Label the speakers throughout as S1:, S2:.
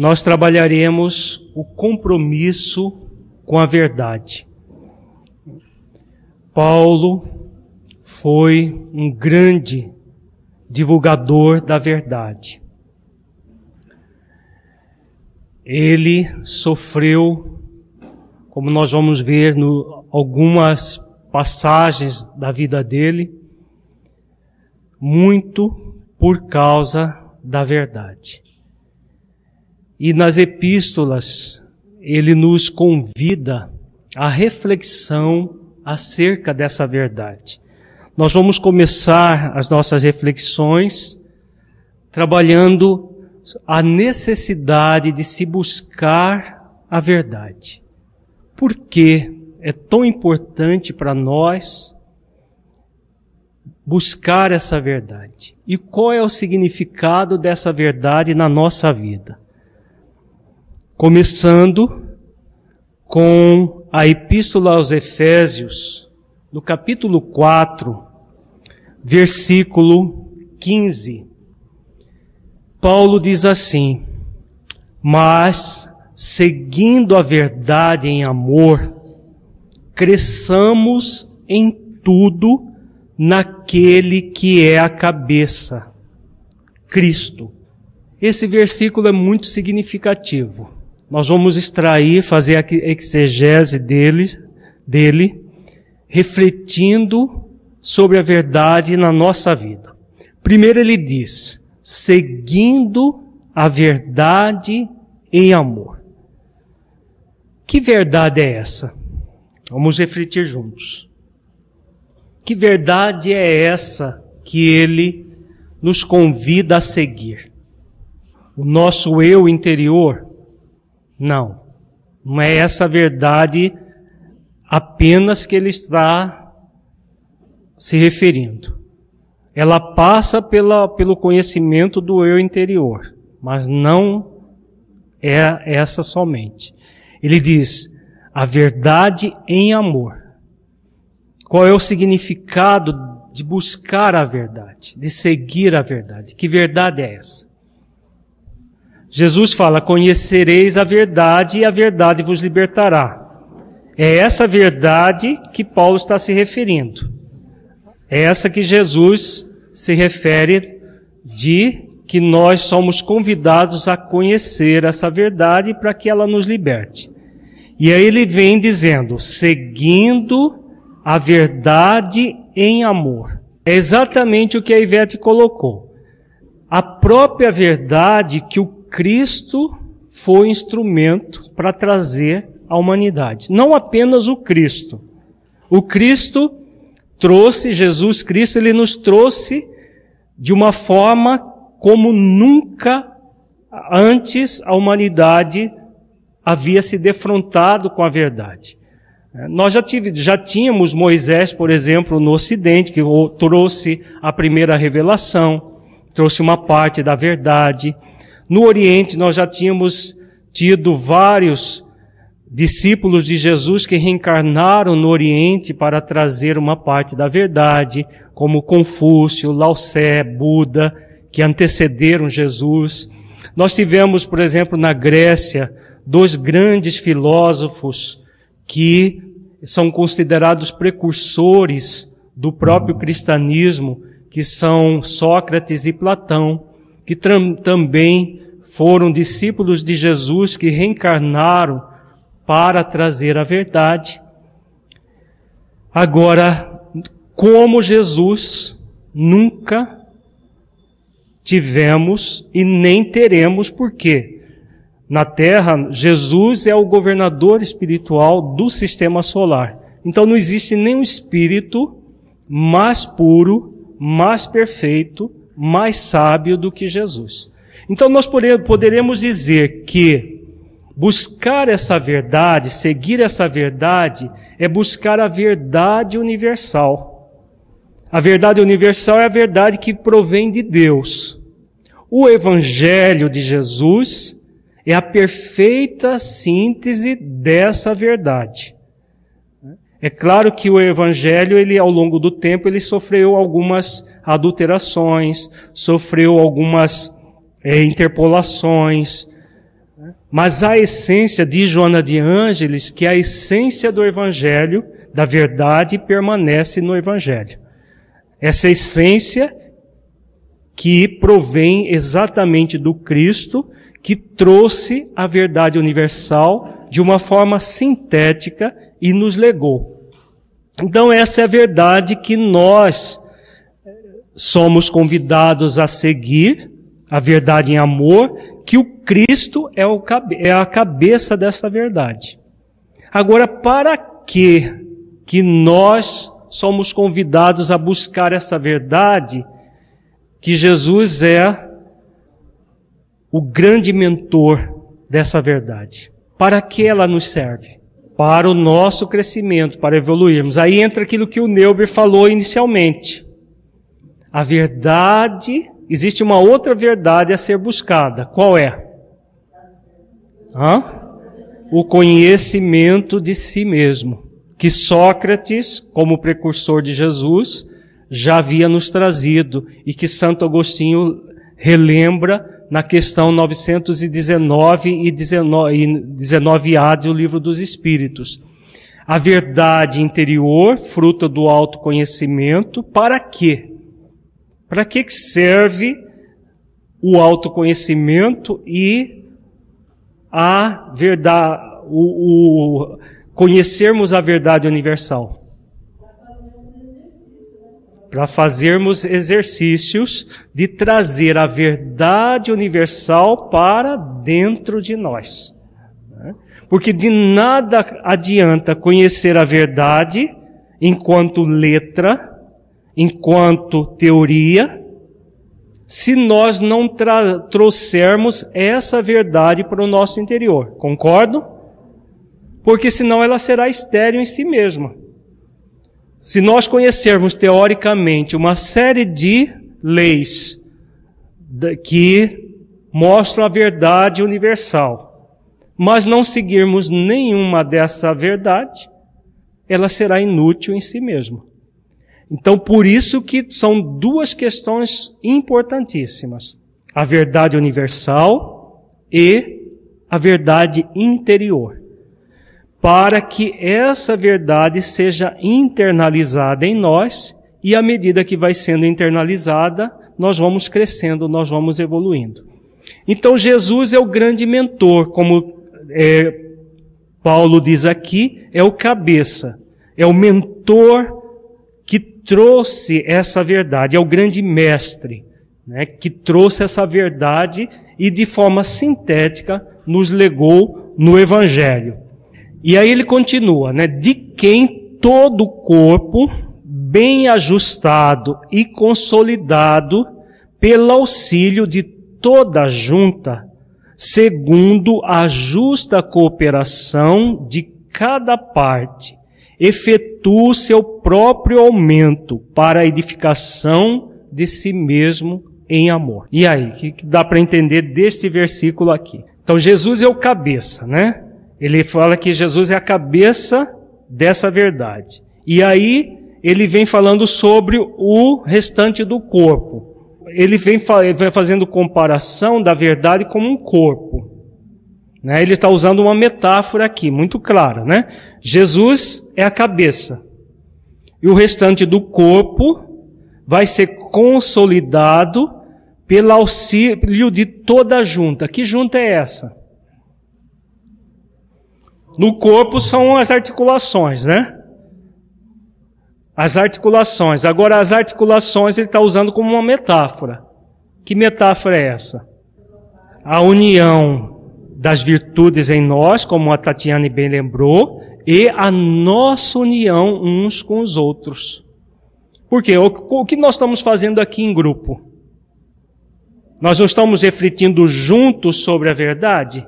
S1: nós trabalharemos o compromisso com a verdade. Paulo foi um grande divulgador da verdade. Ele sofreu, como nós vamos ver no algumas passagens da vida dele, muito por causa da verdade. E nas epístolas, ele nos convida à reflexão acerca dessa verdade. Nós vamos começar as nossas reflexões trabalhando a necessidade de se buscar a verdade. Por que é tão importante para nós buscar essa verdade? E qual é o significado dessa verdade na nossa vida? Começando com a Epístola aos Efésios, no capítulo 4, versículo 15. Paulo diz assim: Mas, seguindo a verdade em amor, cresçamos em tudo naquele que é a cabeça, Cristo. Esse versículo é muito significativo. Nós vamos extrair, fazer a exegese dele, dele, refletindo sobre a verdade na nossa vida. Primeiro ele diz: seguindo a verdade em amor. Que verdade é essa? Vamos refletir juntos. Que verdade é essa que ele nos convida a seguir? O nosso eu interior? Não. Não é essa verdade apenas que ele está se referindo. Ela passa pela, pelo conhecimento do eu interior, mas não é essa somente. Ele diz a verdade em amor. Qual é o significado de buscar a verdade, de seguir a verdade? Que verdade é essa? Jesus fala: Conhecereis a verdade e a verdade vos libertará. É essa verdade que Paulo está se referindo. É essa que Jesus se refere de que nós somos convidados a conhecer essa verdade para que ela nos liberte. E aí ele vem dizendo, seguindo a verdade em amor. É exatamente o que a Ivete colocou. A própria verdade que o Cristo foi instrumento para trazer à humanidade. Não apenas o Cristo. O Cristo trouxe, Jesus Cristo, ele nos trouxe de uma forma como nunca antes a humanidade havia se defrontado com a verdade. É, nós já, tive, já tínhamos Moisés, por exemplo, no Ocidente, que trouxe a primeira revelação, trouxe uma parte da verdade. No Oriente, nós já tínhamos tido vários discípulos de Jesus que reencarnaram no Oriente para trazer uma parte da verdade, como Confúcio, Lao Tse, Buda, que antecederam Jesus. Nós tivemos, por exemplo, na Grécia, dois grandes filósofos que são considerados precursores do próprio cristianismo, que são Sócrates e Platão, que também foram discípulos de Jesus que reencarnaram para trazer a verdade. Agora, como Jesus, nunca tivemos e nem teremos, por quê? Na Terra, Jesus é o governador espiritual do sistema solar. Então não existe nenhum espírito mais puro, mais perfeito, mais sábio do que Jesus. Então nós poderemos dizer que buscar essa verdade, seguir essa verdade, é buscar a verdade universal. A verdade universal é a verdade que provém de Deus. O Evangelho de Jesus é a perfeita síntese dessa verdade. É claro que o evangelho, ele ao longo do tempo, ele sofreu algumas adulterações, sofreu algumas é, interpolações, Mas a essência de Joana de Ângeles, que a essência do Evangelho, da verdade, permanece no Evangelho. Essa essência que provém exatamente do Cristo, que trouxe a verdade universal de uma forma sintética e nos legou. Então, essa é a verdade que nós somos convidados a seguir, a verdade em amor, que o Cristo é, o, é a cabeça dessa verdade. Agora, para que que nós somos convidados a buscar essa verdade, que Jesus é o grande mentor dessa verdade. Para que ela nos serve? Para o nosso crescimento, para evoluirmos. Aí entra aquilo que o Neuber falou inicialmente. A verdade, existe uma outra verdade a ser buscada. Qual é? Hã? O conhecimento de si mesmo. Que Sócrates, como precursor de Jesus, já havia nos trazido e que Santo Agostinho relembra na questão 919 e 19a do Livro dos Espíritos. A verdade interior, fruto do autoconhecimento, para quê? Para que serve o autoconhecimento e a verdade, o, o conhecermos a verdade universal? para fazermos exercícios de trazer a verdade universal para dentro de nós. Né? Porque de nada adianta conhecer a verdade enquanto letra, enquanto teoria, se nós não trouxermos essa verdade para o nosso interior. Concordo? Porque senão ela será estéril em si mesma. Se nós conhecermos teoricamente uma série de leis que mostram a verdade universal, mas não seguirmos nenhuma dessa verdade, ela será inútil em si mesma. Então, por isso que são duas questões importantíssimas: a verdade universal e a verdade interior para que essa verdade seja internalizada em nós e à medida que vai sendo internalizada, nós vamos crescendo, nós vamos evoluindo. Então Jesus é o grande mentor, como é, Paulo diz aqui, é o cabeça, é o mentor trouxe essa verdade, é o grande mestre, né, que trouxe essa verdade e de forma sintética nos legou no Evangelho. E aí ele continua, né? De quem todo o corpo, bem ajustado e consolidado, pelo auxílio de toda a junta, segundo a justa cooperação de cada parte, efetua o seu próprio aumento para a edificação de si mesmo em amor. E aí, o que dá para entender deste versículo aqui? Então, Jesus é o cabeça, né? Ele fala que Jesus é a cabeça dessa verdade. E aí ele vem falando sobre o restante do corpo. Ele vem, fazendo comparação da verdade como um corpo. Né? Ele está usando uma metáfora aqui, muito clara. Né? Jesus é a cabeça. E o restante do corpo vai ser consolidado pelo auxílio de toda a junta. Que junta é essa? No corpo são as articulações, né? As articulações. Agora, as articulações ele está usando como uma metáfora. Que metáfora é essa? A união das virtudes em nós, como a Tatiane bem lembrou, e a nossa união uns com os outros. Por quê? O que nós estamos fazendo aqui em grupo? Nós não estamos refletindo juntos sobre a verdade?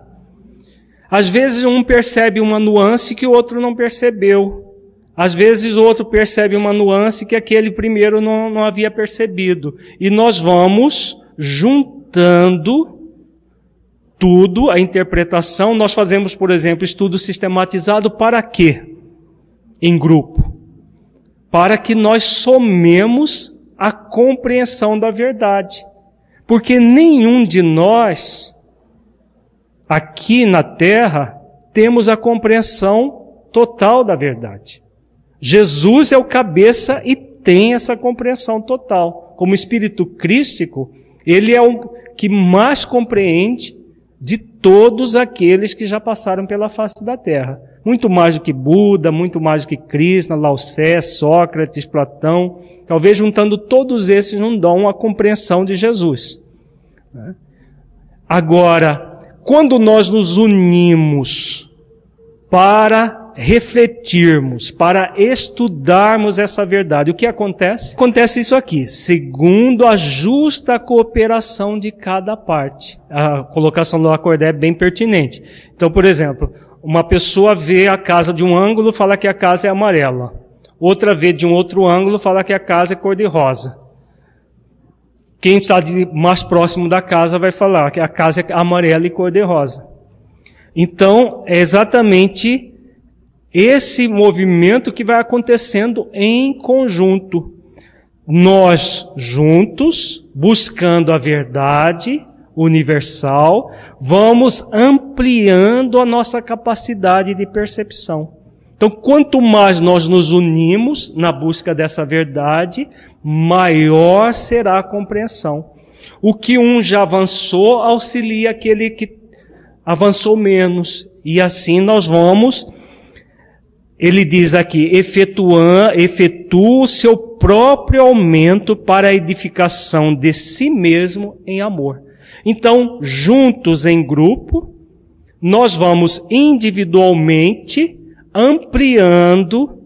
S1: Às vezes um percebe uma nuance que o outro não percebeu. Às vezes o outro percebe uma nuance que aquele primeiro não, não havia percebido. E nós vamos juntando tudo, a interpretação. Nós fazemos, por exemplo, estudo sistematizado para quê? Em grupo. Para que nós somemos a compreensão da verdade. Porque nenhum de nós aqui na terra, temos a compreensão total da verdade. Jesus é o cabeça e tem essa compreensão total. Como espírito crístico, ele é o que mais compreende de todos aqueles que já passaram pela face da terra. Muito mais do que Buda, muito mais do que Krishna, Lao Tse, Sócrates, Platão. Talvez juntando todos esses não dão a compreensão de Jesus. Né? Agora, quando nós nos unimos para refletirmos, para estudarmos essa verdade. O que acontece? Acontece isso aqui, segundo a justa cooperação de cada parte. A colocação do Lacordé é bem pertinente. Então, por exemplo, uma pessoa vê a casa de um ângulo, fala que a casa é amarela. Outra vê de um outro ângulo, fala que a casa é cor-de-rosa. Quem está mais próximo da casa vai falar que a casa é amarela e cor-de-rosa. Então, é exatamente esse movimento que vai acontecendo em conjunto. Nós juntos, buscando a verdade universal, vamos ampliando a nossa capacidade de percepção. Então, quanto mais nós nos unimos na busca dessa verdade, maior será a compreensão. O que um já avançou auxilia aquele que avançou menos. E assim nós vamos ele diz aqui, efetua, efetua o seu próprio aumento para a edificação de si mesmo em amor. Então, juntos em grupo, nós vamos individualmente ampliando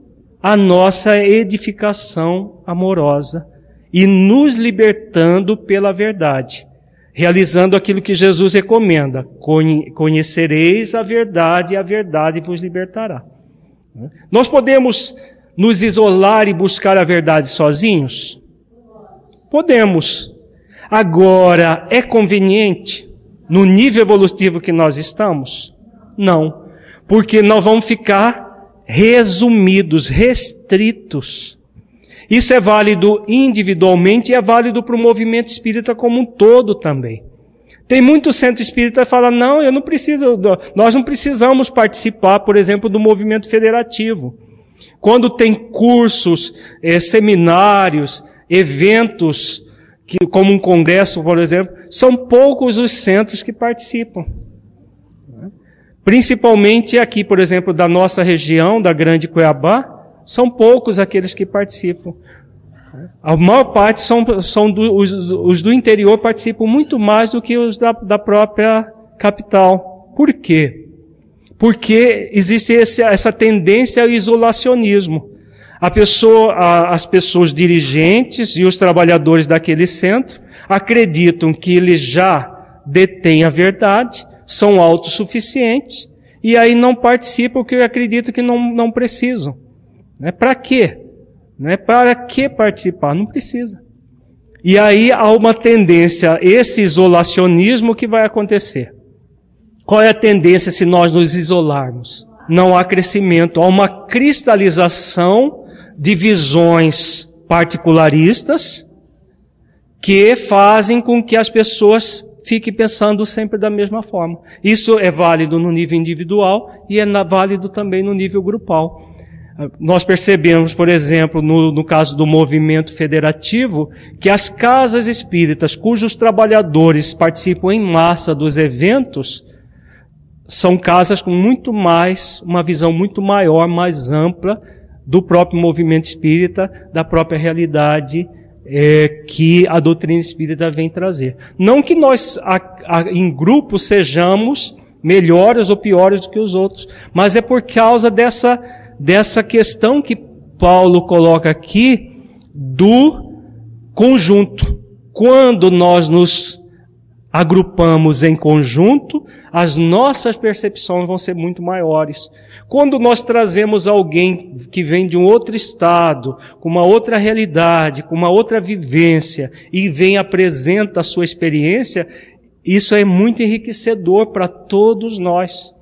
S1: a nossa edificação amorosa e nos libertando pela verdade, realizando aquilo que Jesus recomenda: conhecereis a verdade e a verdade vos libertará. Nós podemos nos isolar e buscar a verdade sozinhos? Podemos. Agora, é conveniente no nível evolutivo que nós estamos? Não. Porque nós vamos ficar resumidos, restritos. Isso é válido individualmente e é válido para o movimento espírita como um todo também. Tem muito centro espírita que fala, não, eu não preciso, nós não precisamos participar, por exemplo, do movimento federativo. Quando tem cursos, eh, seminários, eventos, que, como um congresso, por exemplo, são poucos os centros que participam. Principalmente aqui, por exemplo, da nossa região, da Grande Cuiabá, são poucos aqueles que participam. A maior parte são, são do, os, os, do interior participam muito mais do que os da, da própria capital. Por quê? Porque existe esse, essa tendência ao isolacionismo. A pessoa, a, as pessoas dirigentes e os trabalhadores daquele centro acreditam que eles já detêm a verdade, são autossuficientes, e aí não participam porque acreditam que não, não precisam. Né? Para quê? Né? Para que participar? Não precisa. E aí há uma tendência, esse isolacionismo que vai acontecer. Qual é a tendência se nós nos isolarmos? Não há crescimento, há uma cristalização de visões particularistas que fazem com que as pessoas fiquem pensando sempre da mesma forma. Isso é válido no nível individual e é válido também no nível grupal. Nós percebemos, por exemplo, no, no, caso do movimento federativo, que as casas espíritas cujos trabalhadores participam em massa dos eventos são casas com muito mais, uma visão muito maior, mais ampla do próprio movimento espírita, da própria realidade é, que a doutrina espírita vem trazer. Não que nós, a, a, em grupo, sejamos melhores ou piores do que os outros, mas é por causa dessa dessa questão que Paulo coloca aqui do conjunto. Quando nós nos agrupamos em conjunto, as nossas percepções vão ser muito maiores. Quando nós trazemos alguém que vem de um outro estado, com uma outra realidade, com uma outra vivência, e vem apresenta a sua experiência, isso é muito enriquecedor para todos nós.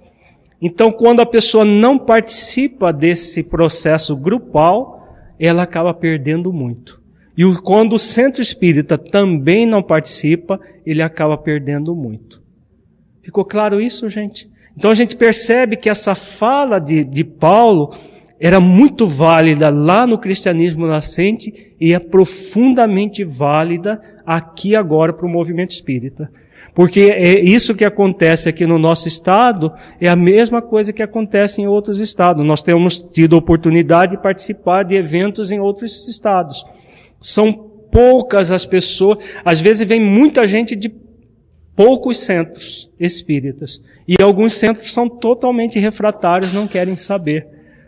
S1: Então, quando a pessoa não participa desse processo grupal, ela acaba perdendo muito. E quando o centro espírita também não participa, ele acaba perdendo muito. Ficou claro isso, gente? Então a gente percebe que essa fala de, de Paulo era muito válida lá no cristianismo nascente e é profundamente válida aqui agora para o movimento espírita. Porque é isso que acontece aqui no nosso estado é a mesma coisa que acontece em outros estados. Nós temos tido oportunidade de participar de eventos em outros estados. São poucas as pessoas, às vezes vem muita gente de poucos centros espíritas. E alguns centros são totalmente refratários, não querem saber.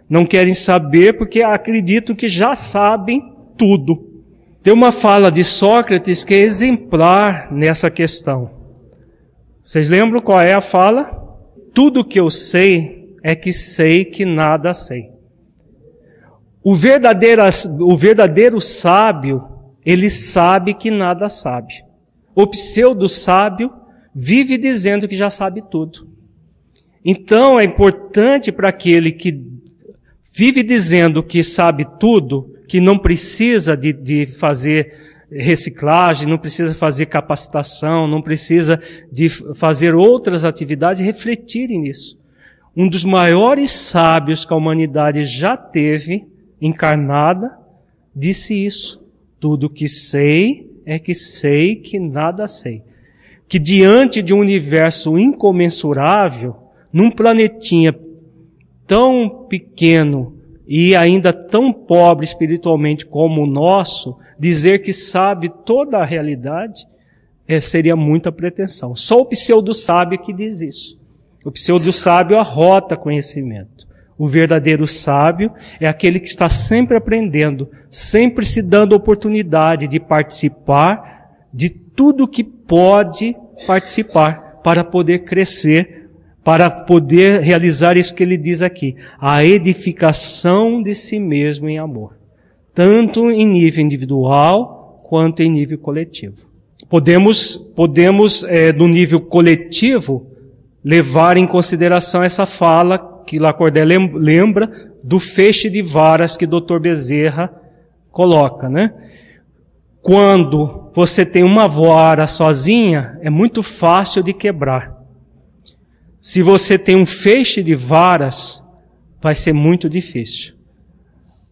S1: Não querem saber porque acreditam que já sabem tudo. Tem uma fala de Sócrates que é exemplar nessa questão. Vocês lembram qual é a fala? Tudo que eu sei é que sei que nada sei. O verdadeiro, o verdadeiro sábio, ele sabe que nada sabe. O pseudo sábio vive dizendo que já sabe tudo. Então é importante para aquele que vive dizendo que sabe tudo, que não precisa de, de fazer reciclagem, não precisa fazer capacitação, não precisa de fazer outras atividades, refletirem nisso. Um dos maiores sábios que a humanidade já teve, encarnada, disse isso. Tudo que sei é que sei que nada sei. Que diante de um universo incomensurável, num planetinha tão pequeno e ainda tão pobre espiritualmente como o nosso, dizer que sabe toda a realidade é, seria muita pretensão. Só o pseudo sábio que diz isso. O pseudo sábio arrota conhecimento. O verdadeiro sábio é aquele que está sempre aprendendo, sempre se dando oportunidade de participar de tudo que pode participar para poder crescer para poder realizar isso que ele diz aqui, a edificação de si mesmo em amor, tanto em nível individual quanto em nível coletivo. Podemos, podemos é, no nível coletivo, levar em consideração essa fala que Lacordaire lembra do feixe de varas que Dr. Bezerra coloca, né? Quando você tem uma vara sozinha, é muito fácil de quebrar. Se você tem um feixe de varas, vai ser muito difícil.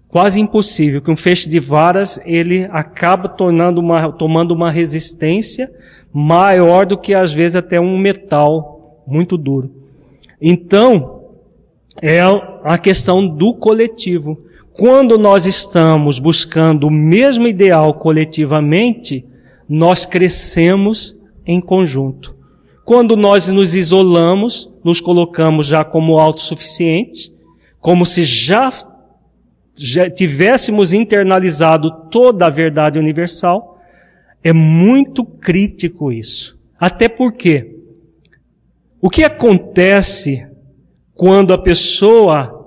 S1: Quase impossível, que um feixe de varas ele acaba tornando uma, tomando uma resistência maior do que às vezes até um metal muito duro. Então, é a questão do coletivo. Quando nós estamos buscando o mesmo ideal coletivamente, nós crescemos em conjunto. Quando nós nos isolamos, nos colocamos já como autossuficientes, como se já, já tivéssemos internalizado toda a verdade universal. É muito crítico isso. Até porque o que acontece quando a pessoa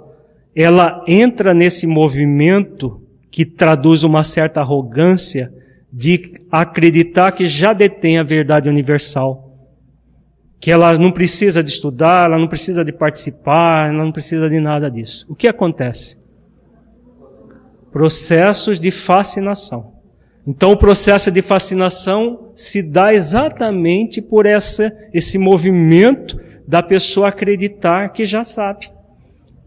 S1: ela entra nesse movimento que traduz uma certa arrogância de acreditar que já detém a verdade universal que ela não precisa de estudar, ela não precisa de participar, ela não precisa de nada disso. O que acontece? Processos de fascinação. Então, o processo de fascinação se dá exatamente por essa, esse movimento da pessoa acreditar que já sabe.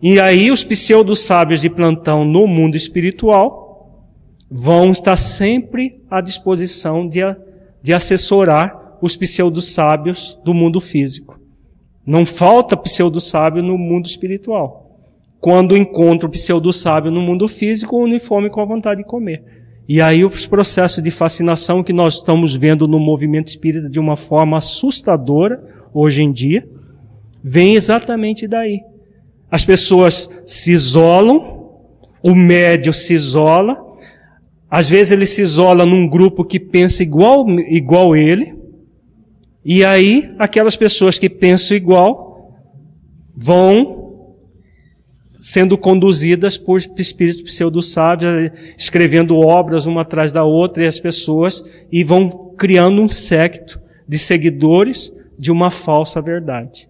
S1: E aí, os pseudo-sábios de plantão no mundo espiritual vão estar sempre à disposição de, de assessorar os pseudo-sábios do mundo físico. Não falta pseudo-sábio no mundo espiritual. Quando encontra o pseudo-sábio no mundo físico, uniforme com a vontade de comer. E aí os processos de fascinação que nós estamos vendo no movimento espírita de uma forma assustadora hoje em dia, vem exatamente daí. As pessoas se isolam, o médio se isola, às vezes ele se isola num grupo que pensa igual, igual ele, e aí, aquelas pessoas que pensam igual vão sendo conduzidas por espíritos pseudo-sábios, escrevendo obras uma atrás da outra, e as pessoas, e vão criando um secto de seguidores de uma falsa verdade.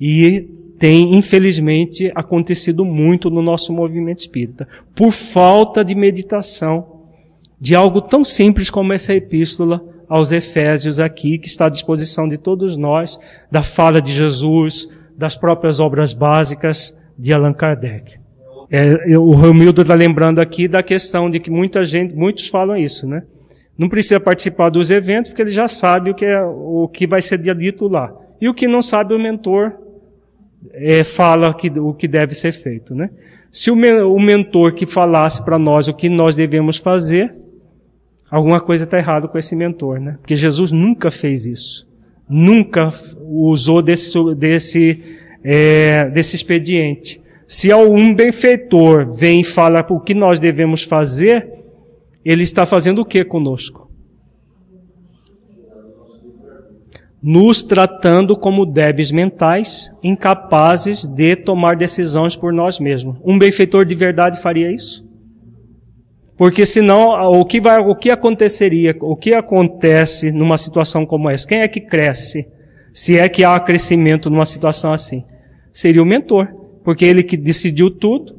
S1: E tem, infelizmente, acontecido muito no nosso movimento espírita, por falta de meditação de algo tão simples como essa epístola aos Efésios aqui, que está à disposição de todos nós, da fala de Jesus, das próprias obras básicas de Allan Kardec. É, o Romildo está lembrando aqui da questão de que muita gente, muitos falam isso, né? Não precisa participar dos eventos porque ele já sabe o que, é, o que vai ser dito lá. E o que não sabe, o mentor é, fala que, o que deve ser feito, né? Se o, o mentor que falasse para nós o que nós devemos fazer, alguma coisa está errada com esse mentor, né? Porque Jesus nunca fez isso. Nunca usou desse, desse, é, desse expediente. Se algum benfeitor vem e fala o que nós devemos fazer, ele está fazendo o que conosco? Nos tratando como débeis mentais, incapazes de tomar decisões por nós mesmos. Um benfeitor de verdade faria isso? Porque senão, o que, vai, o que aconteceria, o que acontece numa situação como essa? Quem é que cresce? Se é que há crescimento numa situação assim? Seria o mentor. Porque ele que decidiu tudo,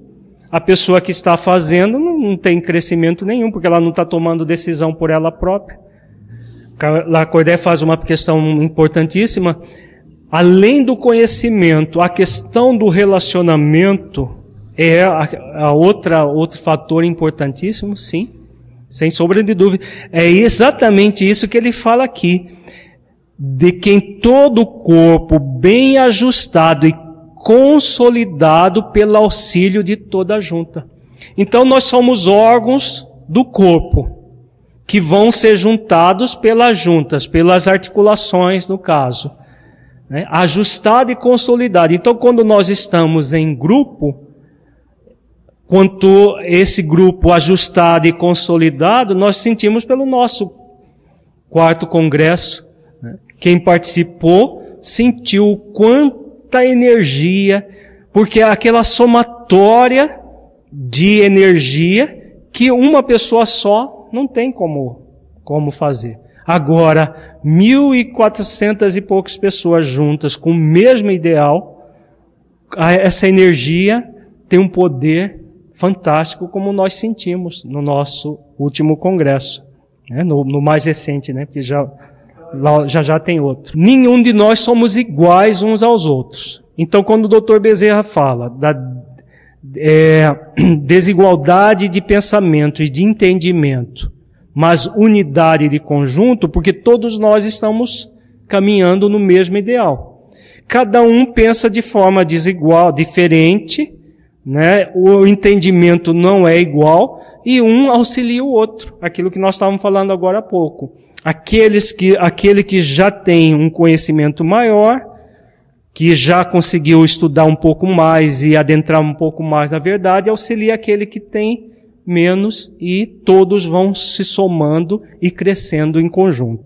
S1: a pessoa que está fazendo não, não tem crescimento nenhum, porque ela não está tomando decisão por ela própria. Lacordé faz uma questão importantíssima. Além do conhecimento, a questão do relacionamento é a, a outra, outro fator importantíssimo, sim, sem sombra de dúvida. É exatamente isso que ele fala aqui. De quem todo o corpo bem ajustado e consolidado pelo auxílio de toda a junta. Então nós somos órgãos do corpo que vão ser juntados pelas juntas, pelas articulações, no caso. Né? Ajustado e consolidado. Então, quando nós estamos em grupo, quanto esse grupo ajustado e consolidado, nós sentimos pelo nosso quarto congresso. Né? Quem participou sentiu quanta energia, porque é aquela somatória de energia que uma pessoa só não tem como, como fazer. Agora, mil e quatrocentas e poucas pessoas juntas com o mesmo ideal, essa energia tem um poder fantástico como nós sentimos no nosso último congresso, né? no, no, mais recente, né? porque já, já já tem outro. Nenhum de nós somos iguais uns aos outros. Então, quando o Dr. Bezerra fala da é, desigualdade de pensamento e de entendimento, mas unidade de conjunto, porque todos nós estamos caminhando no mesmo ideal. Cada um pensa de forma desigual, diferente, né? O entendimento não é igual e um auxilia o outro. Aquilo que nós estávamos falando agora há pouco. Aqueles que, aquele que já tem um conhecimento maior, que já conseguiu estudar um pouco mais e adentrar um pouco mais na verdade, auxilia aquele que tem menos e todos vão se somando e crescendo em conjunto.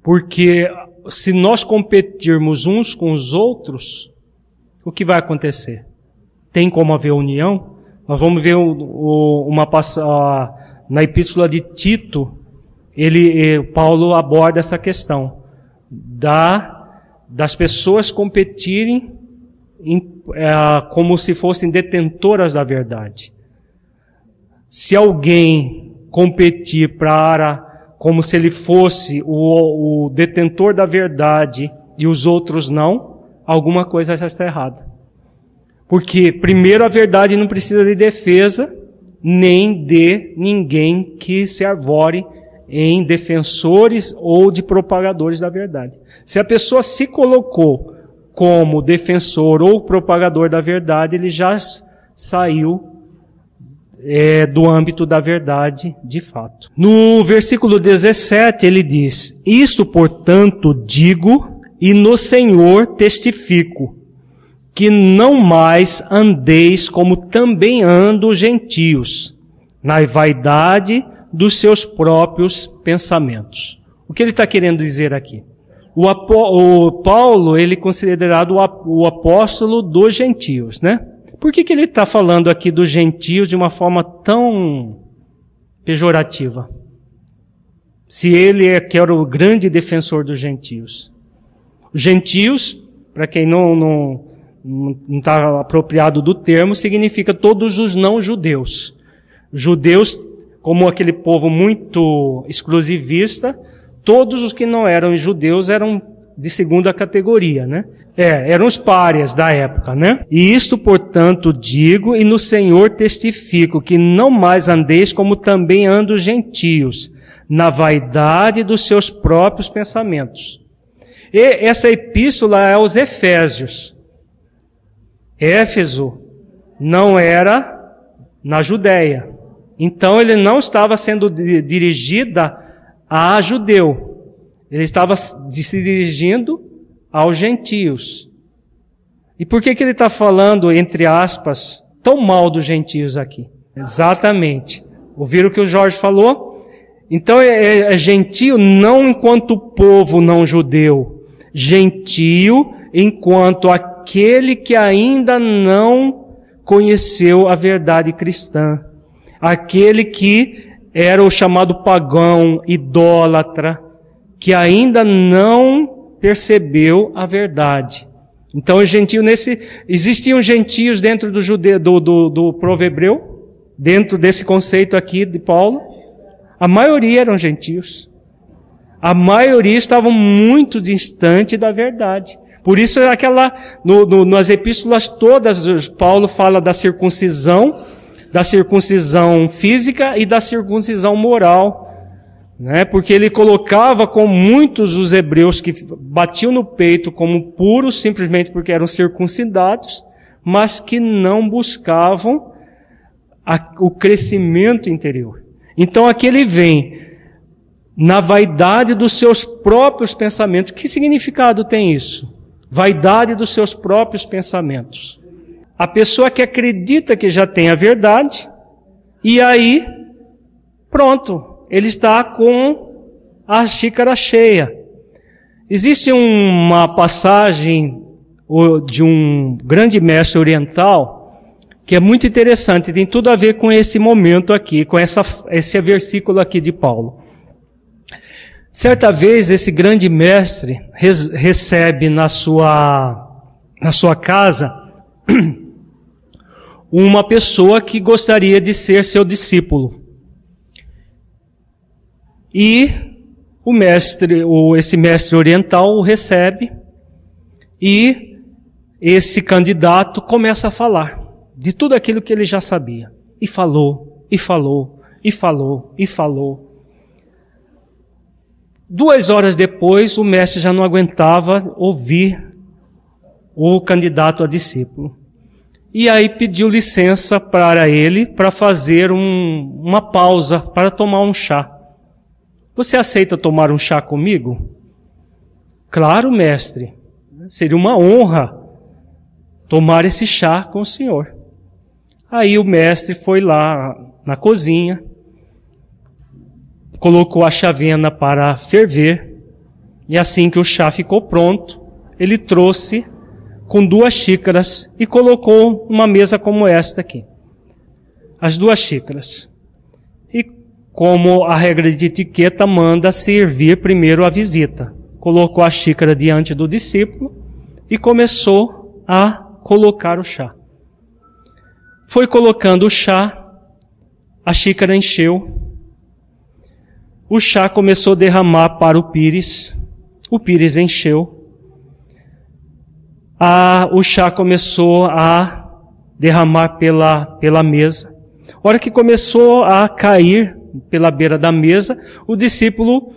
S1: Porque se nós competirmos uns com os outros, o que vai acontecer? Tem como haver união. Nós vamos ver uma passagem na epístola de Tito, ele Paulo aborda essa questão da das pessoas competirem em, é, como se fossem detentoras da verdade. Se alguém competir para como se ele fosse o, o detentor da verdade e os outros não, alguma coisa já está errada. Porque, primeiro, a verdade não precisa de defesa, nem de ninguém que se arvore em defensores ou de propagadores da verdade. Se a pessoa se colocou como defensor ou propagador da verdade, ele já saiu é, do âmbito da verdade de fato. No versículo 17 ele diz: Isto, portanto, digo e no Senhor testifico que não mais andeis como também andam os gentios, na vaidade dos seus próprios pensamentos. O que ele está querendo dizer aqui? O, o, Paulo, ele é considerado o apóstolo dos gentios, né? Por que, que ele está falando aqui dos gentios de uma forma tão pejorativa? Se ele é que era o grande defensor dos gentios. Os gentios, para quem não, não, não está apropriado do termo, significa todos os não-judeus. Judeus, como aquele povo muito exclusivista, Todos os que não eram judeus eram de segunda categoria, né? É, eram os párias da época, né? E isto, portanto, digo e no Senhor testifico que não mais andeis como também andam os gentios, na vaidade dos seus próprios pensamentos. E essa epístola é aos Efésios. Éfeso não era na Judéia. Então ele não estava sendo dirigida a judeu. Ele estava se dirigindo aos gentios. E por que, que ele está falando, entre aspas, tão mal dos gentios aqui? Exatamente. Ouviram o que o Jorge falou? Então é, é, é gentio não enquanto povo não judeu, gentio enquanto aquele que ainda não conheceu a verdade cristã, aquele que era o chamado pagão, idólatra, que ainda não percebeu a verdade. Então, o gentio nesse. Existiam gentios dentro do, jude, do, do, do dentro desse conceito aqui de Paulo. A maioria eram gentios. A maioria estavam muito distante da verdade. Por isso, aquela, no, no, nas epístolas todas, Paulo fala da circuncisão, da circuncisão física e da circuncisão moral né? Porque ele colocava com muitos os hebreus que batiam no peito como puros simplesmente porque eram circuncidados, mas que não buscavam a, o crescimento interior. Então aqui ele vem na vaidade dos seus próprios pensamentos. Que significado tem isso? Vaidade dos seus próprios pensamentos. A pessoa que acredita que já tem a verdade, e aí, pronto, ele está com a xícara cheia. Existe uma passagem de um grande mestre oriental que é muito interessante, tem tudo a ver com esse momento aqui, com essa, esse versículo aqui de Paulo. Certa vez esse grande mestre recebe na sua, na sua casa uma pessoa que gostaria de ser seu discípulo. E o mestre, ou esse mestre oriental o recebe e esse candidato começa a falar de tudo aquilo que ele já sabia. E falou, e falou, e falou, e falou. Duas horas depois, o mestre já não aguentava ouvir o candidato a discípulo. E aí pediu licença para ele para fazer um, uma pausa, para tomar um chá. Você aceita tomar um chá comigo? Claro, mestre. Seria uma honra tomar esse chá com o senhor. Aí o mestre foi lá na cozinha, colocou a chavena para ferver, e assim que o chá ficou pronto, ele trouxe com duas xícaras e colocou uma mesa como esta aqui. As duas xícaras como a regra de etiqueta manda servir primeiro a visita. Colocou a xícara diante do discípulo e começou a colocar o chá. Foi colocando o chá, a xícara encheu, o chá começou a derramar para o pires, o pires encheu, a, o chá começou a derramar pela, pela mesa. A hora que começou a cair pela beira da mesa, o discípulo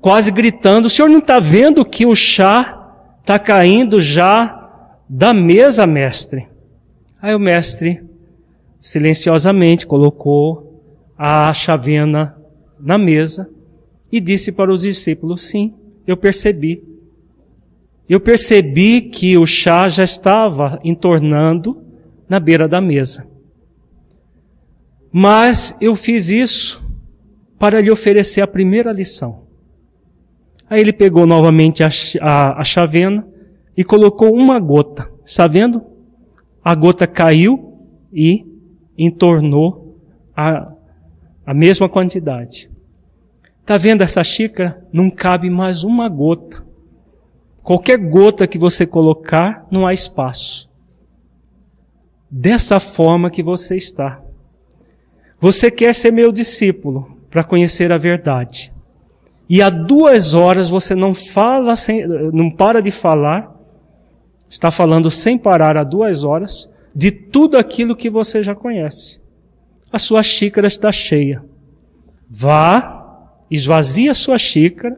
S1: quase gritando: O senhor não está vendo que o chá está caindo já da mesa, mestre? Aí o mestre, silenciosamente, colocou a chavena na mesa e disse para os discípulos: Sim, eu percebi. Eu percebi que o chá já estava entornando na beira da mesa. Mas eu fiz isso para lhe oferecer a primeira lição. Aí ele pegou novamente a, a, a chavena e colocou uma gota. Está vendo? A gota caiu e entornou a, a mesma quantidade. Está vendo essa xícara? Não cabe mais uma gota. Qualquer gota que você colocar, não há espaço. Dessa forma que você está. Você quer ser meu discípulo para conhecer a verdade. e há duas horas você não fala, sem, não para de falar, está falando sem parar há duas horas de tudo aquilo que você já conhece. A sua xícara está cheia. Vá, esvazie a sua xícara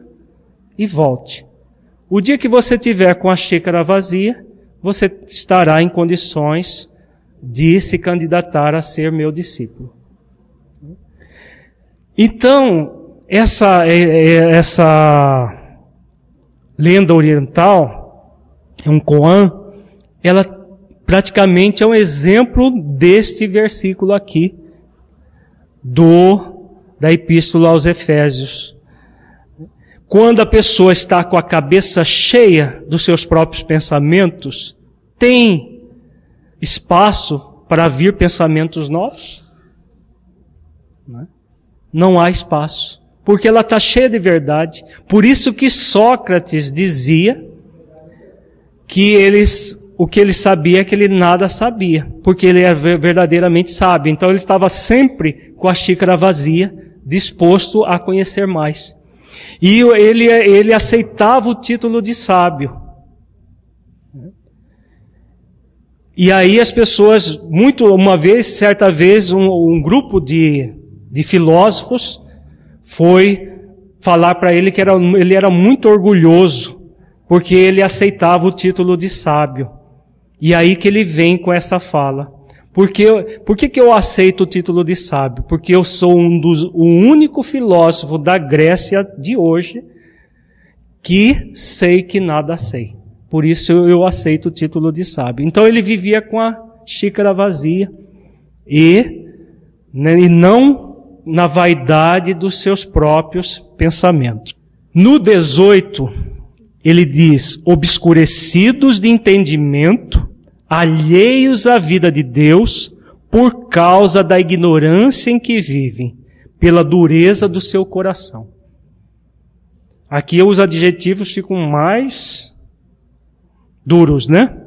S1: e volte. O dia que você tiver com a xícara vazia, você estará em condições de se candidatar a ser meu discípulo. Então, essa, é, é, essa lenda oriental, um Koan, ela praticamente é um exemplo deste versículo aqui, do da Epístola aos Efésios. Quando a pessoa está com a cabeça cheia dos seus próprios pensamentos, tem espaço para vir pensamentos novos? Não há espaço, porque ela está cheia de verdade. Por isso que Sócrates dizia que eles, o que ele sabia é que ele nada sabia, porque ele era verdadeiramente sábio. Então ele estava sempre com a xícara vazia, disposto a conhecer mais. E ele, ele aceitava o título de sábio. E aí as pessoas, muito, uma vez, certa vez, um, um grupo de, de filósofos foi falar para ele que era, ele era muito orgulhoso, porque ele aceitava o título de sábio. E aí que ele vem com essa fala. Porque, por que, que eu aceito o título de sábio? Porque eu sou um dos, o único filósofo da Grécia de hoje que sei que nada sei. Por isso eu aceito o título de sábio. Então ele vivia com a xícara vazia e, né, e não na vaidade dos seus próprios pensamentos. No 18, ele diz: obscurecidos de entendimento, alheios à vida de Deus por causa da ignorância em que vivem, pela dureza do seu coração. Aqui os adjetivos ficam mais duros, né?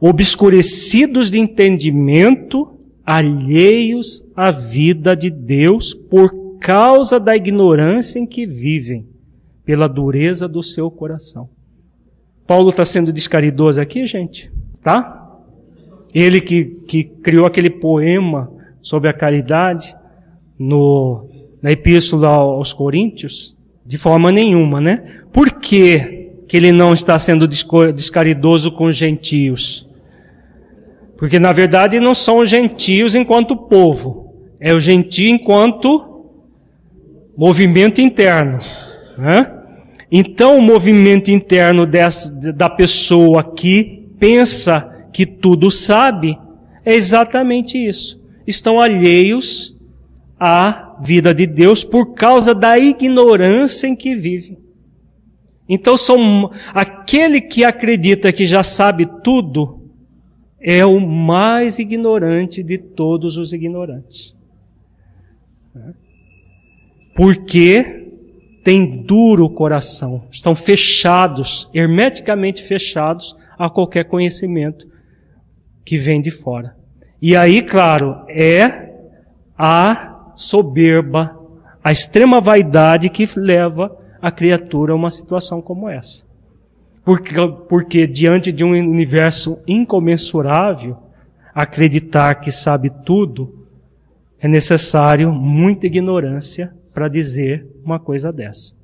S1: Obscurecidos de entendimento, alheios à vida de Deus por causa da ignorância em que vivem, pela dureza do seu coração. Paulo está sendo descaridoso aqui, gente? Tá? Ele que, que criou aquele poema sobre a caridade no, na Epístola aos Coríntios? De forma nenhuma, né? Por que, que ele não está sendo descaridoso com os gentios? Porque na verdade não são os gentios enquanto povo, é o gentio enquanto movimento interno. Né? Então o movimento interno dessa, da pessoa que pensa que tudo sabe, é exatamente isso. Estão alheios à vida de Deus por causa da ignorância em que vive. Então são aquele que acredita que já sabe tudo é o mais ignorante de todos os ignorantes. Porque tem duro coração, estão fechados, hermeticamente fechados a qualquer conhecimento que vem de fora. E aí, claro, é a soberba, a extrema vaidade que leva a criatura a uma situação como essa. Porque, porque diante de um universo incomensurável, acreditar que sabe tudo, é necessário muita ignorância para dizer uma coisa dessa.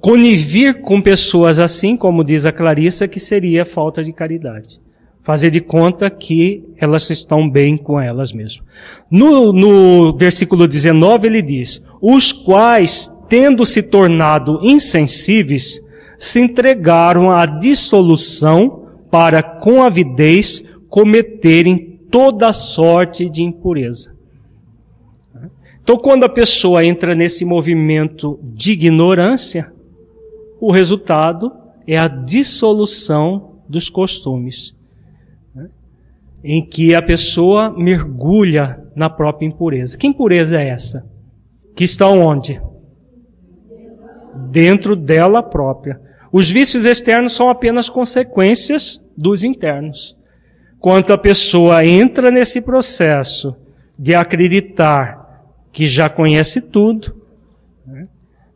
S1: Conivir com pessoas assim, como diz a Clarissa, que seria falta de caridade fazer de conta que elas estão bem com elas mesmas. No, no versículo 19 ele diz: Os quais, tendo se tornado insensíveis, se entregaram à dissolução para, com avidez, cometerem toda sorte de impureza. Então, quando a pessoa entra nesse movimento de ignorância, o resultado é a dissolução dos costumes em que a pessoa mergulha na própria impureza. Que impureza é essa? Que está onde? Dentro dela própria. Os vícios externos são apenas consequências dos internos. Quando a pessoa entra nesse processo de acreditar que já conhece tudo, né,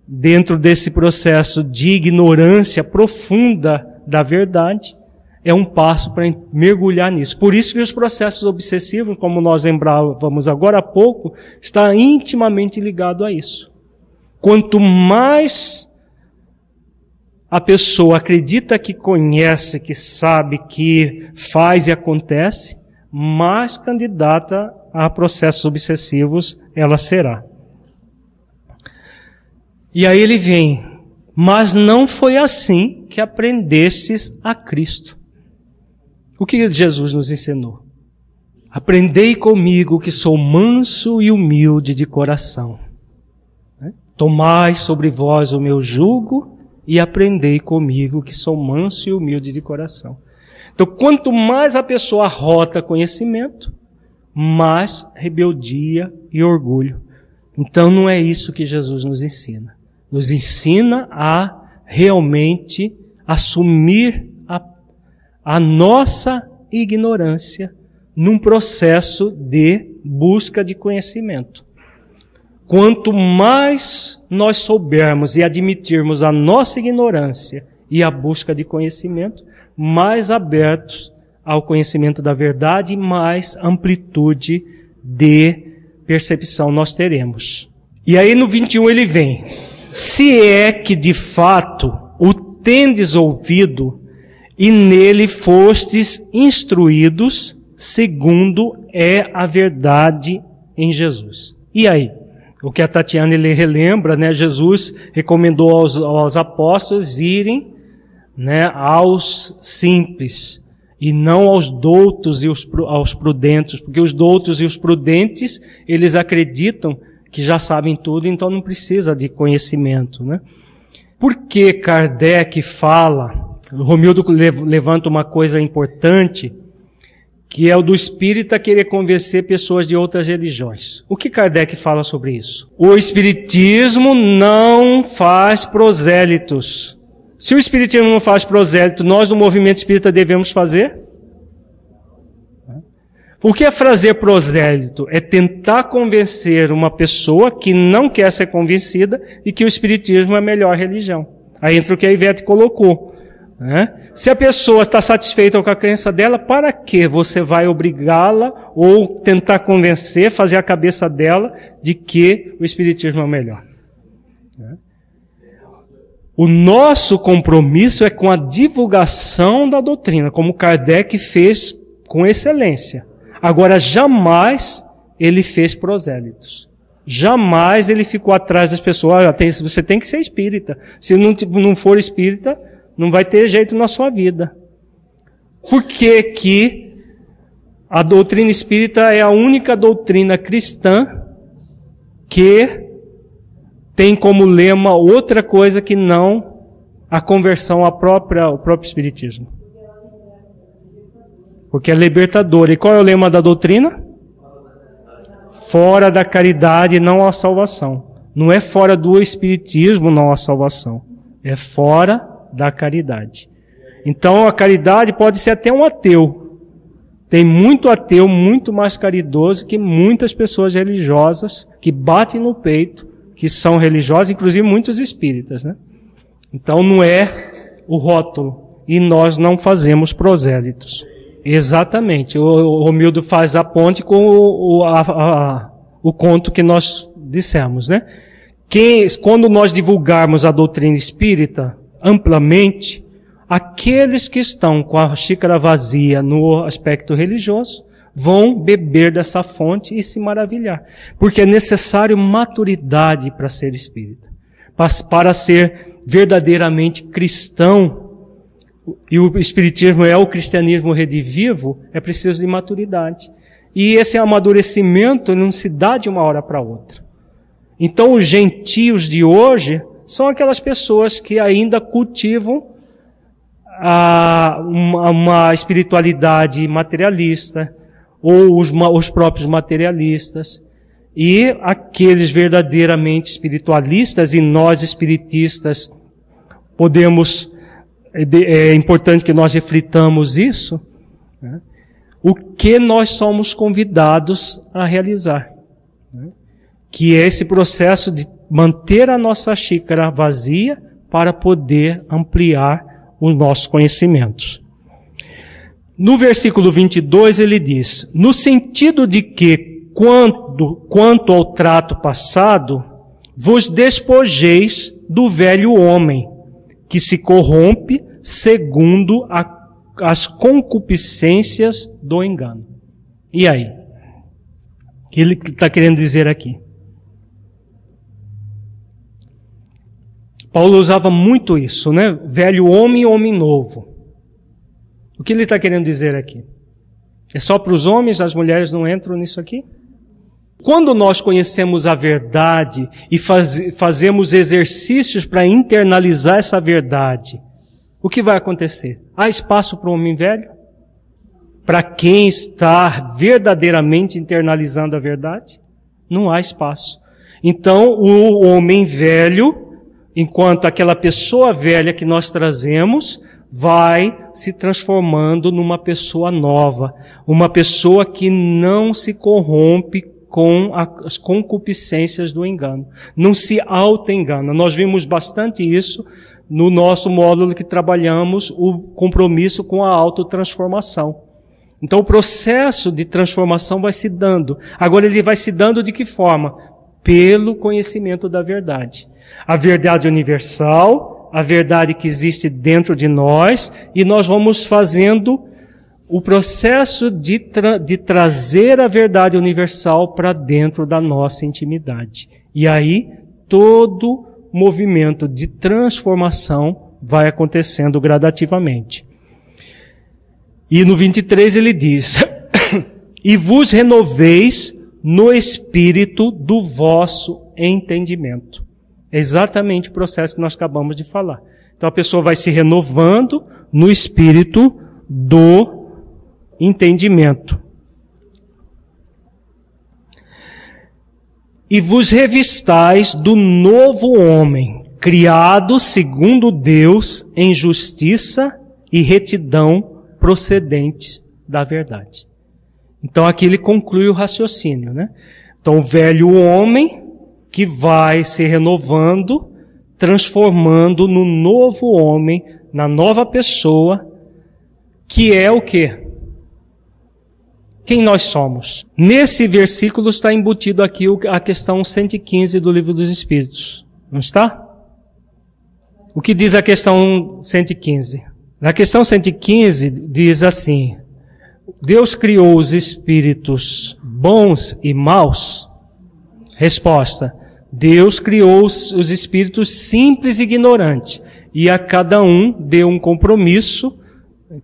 S1: dentro desse processo de ignorância profunda da verdade, é um passo para mergulhar nisso. Por isso que os processos obsessivos, como nós lembrávamos agora há pouco, está intimamente ligado a isso. Quanto mais a pessoa acredita que conhece, que sabe, que faz e acontece, mais candidata a processos obsessivos ela será. E aí ele vem, mas não foi assim que aprendestes a Cristo. O que Jesus nos ensinou? Aprendei comigo que sou manso e humilde de coração. Né? Tomai sobre vós o meu jugo e aprendei comigo que sou manso e humilde de coração. Então, quanto mais a pessoa rota conhecimento, mais rebeldia e orgulho. Então, não é isso que Jesus nos ensina. Nos ensina a realmente assumir a nossa ignorância num processo de busca de conhecimento. Quanto mais nós soubermos e admitirmos a nossa ignorância e a busca de conhecimento, mais abertos ao conhecimento da verdade, mais amplitude de percepção nós teremos. E aí no 21 ele vem: Se é que de fato o tendes ouvido e nele fostes instruídos segundo é a verdade em Jesus. E aí? O que a Tatiana ele relembra, né? Jesus recomendou aos, aos apóstolos irem, né, aos simples e não aos doutos e os, aos prudentes, porque os doutos e os prudentes, eles acreditam que já sabem tudo, então não precisa de conhecimento, né? Por que Kardec fala Romildo levanta uma coisa importante, que é o do espírita querer convencer pessoas de outras religiões. O que Kardec fala sobre isso? O espiritismo não faz prosélitos. Se o espiritismo não faz prosélito, nós do movimento espírita devemos fazer? O que é fazer prosélito? É tentar convencer uma pessoa que não quer ser convencida de que o espiritismo é a melhor religião. Aí entra o que a Ivete colocou. Né? Se a pessoa está satisfeita com a crença dela, para que você vai obrigá-la ou tentar convencer, fazer a cabeça dela de que o Espiritismo é o melhor? Né? O nosso compromisso é com a divulgação da doutrina, como Kardec fez com excelência. Agora, jamais ele fez prosélitos. Jamais ele ficou atrás das pessoas. você tem que ser espírita. Se não, não for espírita, não vai ter jeito na sua vida. Por que que a doutrina espírita é a única doutrina cristã que tem como lema outra coisa que não a conversão à própria, ao próprio espiritismo? Porque é libertador. E qual é o lema da doutrina? Fora da caridade não há salvação. Não é fora do espiritismo não há salvação. É fora da caridade. Então a caridade pode ser até um ateu. Tem muito ateu muito mais caridoso que muitas pessoas religiosas que batem no peito, que são religiosas, inclusive muitos espíritas, né? Então não é o rótulo. E nós não fazemos prosélitos. Exatamente. O Romildo faz a ponte com o, o, a, a, o conto que nós dissemos, né? Que, quando nós divulgarmos a doutrina espírita, amplamente, aqueles que estão com a xícara vazia no aspecto religioso vão beber dessa fonte e se maravilhar. Porque é necessário maturidade para ser espírita. Para ser verdadeiramente cristão, e o espiritismo é o cristianismo redivivo, é preciso de maturidade. E esse amadurecimento não se dá de uma hora para outra. Então os gentios de hoje são aquelas pessoas que ainda cultivam a, uma, uma, espiritualidade materialista, ou os, os próprios materialistas, e aqueles verdadeiramente espiritualistas, e nós espiritistas podemos, é, é importante que nós reflitamos isso, né? o que nós somos convidados a realizar. Né? Que é esse processo de manter a nossa xícara vazia para poder ampliar os nossos conhecimentos. No versículo 22 ele diz: No sentido de que, quanto, quanto ao trato passado, vos despojeis do velho homem, que se corrompe segundo a, as concupiscências do engano. E aí? O que ele está querendo dizer aqui? Paulo usava muito isso, né? Velho homem homem novo. O que ele está querendo dizer aqui? É só para os homens, as mulheres não entram nisso aqui? Quando nós conhecemos a verdade e faz, fazemos exercícios para internalizar essa verdade, o que vai acontecer? Há espaço para o homem velho? Para quem está verdadeiramente internalizando a verdade? Não há espaço. Então, o homem velho enquanto aquela pessoa velha que nós trazemos vai se transformando numa pessoa nova, uma pessoa que não se corrompe com as concupiscências do engano, não se auto-engana. Nós vimos bastante isso no nosso módulo que trabalhamos o compromisso com a autotransformação. Então o processo de transformação vai se dando. Agora ele vai se dando de que forma? Pelo conhecimento da verdade a verdade universal, a verdade que existe dentro de nós, e nós vamos fazendo o processo de, tra de trazer a verdade universal para dentro da nossa intimidade. E aí, todo movimento de transformação vai acontecendo gradativamente. E no 23 ele diz: E vos renoveis no espírito do vosso entendimento. É exatamente o processo que nós acabamos de falar. Então a pessoa vai se renovando no espírito do entendimento. E vos revistais do novo homem, criado segundo Deus em justiça e retidão procedentes da verdade. Então aqui ele conclui o raciocínio, né? Então o velho homem que vai se renovando, transformando no novo homem, na nova pessoa, que é o que? Quem nós somos? Nesse versículo está embutido aqui a questão 115 do Livro dos Espíritos. Não está? O que diz a questão 115? Na questão 115 diz assim: Deus criou os espíritos bons e maus? Resposta: Deus criou os, os espíritos simples e ignorantes e a cada um deu um compromisso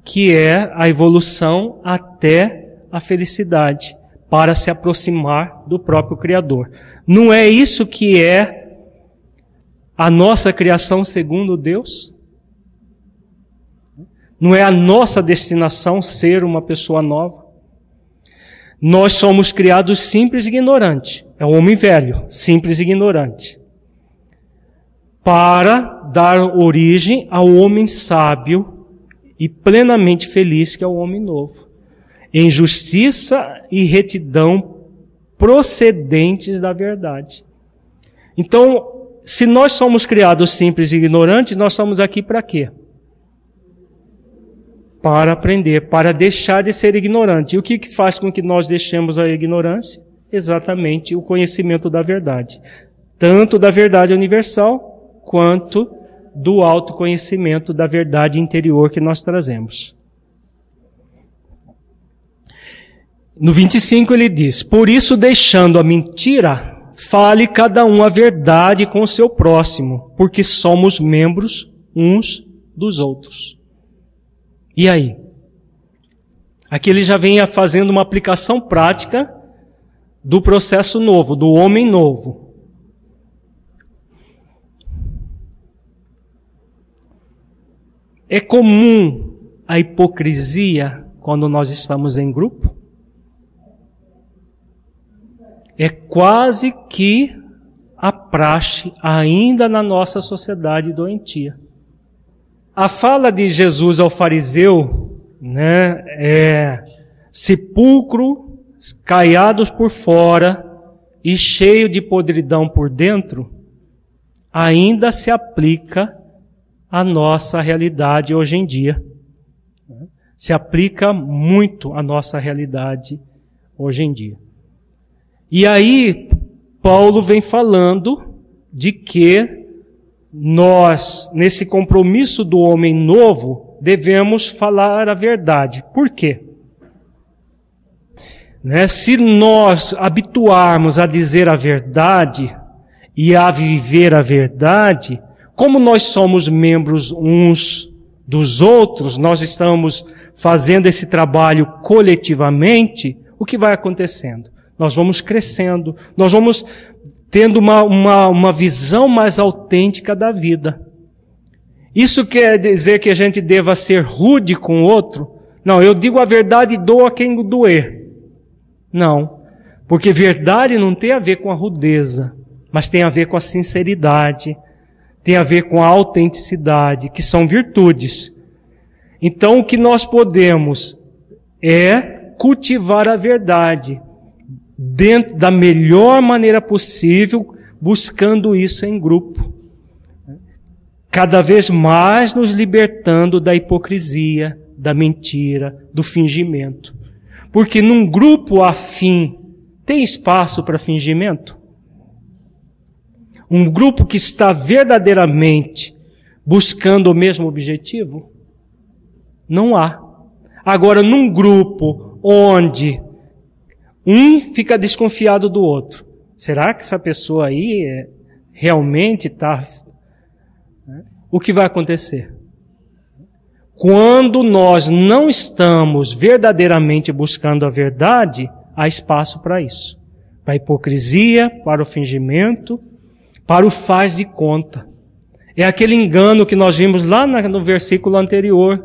S1: que é a evolução até a felicidade para se aproximar do próprio Criador. Não é isso que é a nossa criação segundo Deus? Não é a nossa destinação ser uma pessoa nova? Nós somos criados simples e ignorantes. É o homem velho, simples e ignorante. Para dar origem ao homem sábio e plenamente feliz, que é o homem novo. Em justiça e retidão procedentes da verdade. Então, se nós somos criados simples e ignorantes, nós estamos aqui para quê? Para aprender, para deixar de ser ignorante. E o que, faz com que nós deixemos a ignorância? Exatamente o conhecimento da verdade. Tanto da verdade universal, quanto do autoconhecimento da verdade interior que nós trazemos. No 25 ele diz: Por isso, deixando a mentira, fale cada um a verdade com o seu próximo, porque somos membros uns dos outros. E aí? Aqui ele já vem fazendo uma aplicação prática do processo novo, do homem novo. É comum a hipocrisia quando nós estamos em grupo? É quase que a praxe ainda na nossa sociedade doentia. A fala de Jesus ao fariseu, né, é sepulcro, caiados por fora e cheio de podridão por dentro, ainda se aplica à nossa realidade hoje em dia. Se aplica muito à nossa realidade hoje em dia. E aí, Paulo vem falando de que nós, nesse compromisso do homem novo, devemos falar a verdade. Por quê? Né? Se nós habituarmos a dizer a verdade e a viver a verdade, como nós somos membros uns dos outros, nós estamos fazendo esse trabalho coletivamente, o que vai acontecendo? Nós vamos crescendo, nós vamos tendo uma, uma, uma visão mais autêntica da vida. Isso quer dizer que a gente deva ser rude com o outro? Não, eu digo a verdade e dou a quem doer. Não. Porque verdade não tem a ver com a rudeza, mas tem a ver com a sinceridade, tem a ver com a autenticidade, que são virtudes. Então o que nós podemos é cultivar a verdade dentro da melhor maneira possível, buscando isso em grupo. Cada vez mais nos libertando da hipocrisia, da mentira, do fingimento. Porque num grupo afim tem espaço para fingimento? Um grupo que está verdadeiramente buscando o mesmo objetivo? Não há. Agora, num grupo onde um fica desconfiado do outro, será que essa pessoa aí é, realmente está. O que vai acontecer? Quando nós não estamos verdadeiramente buscando a verdade, há espaço para isso. Para a hipocrisia, para o fingimento, para o faz de conta. É aquele engano que nós vimos lá no versículo anterior,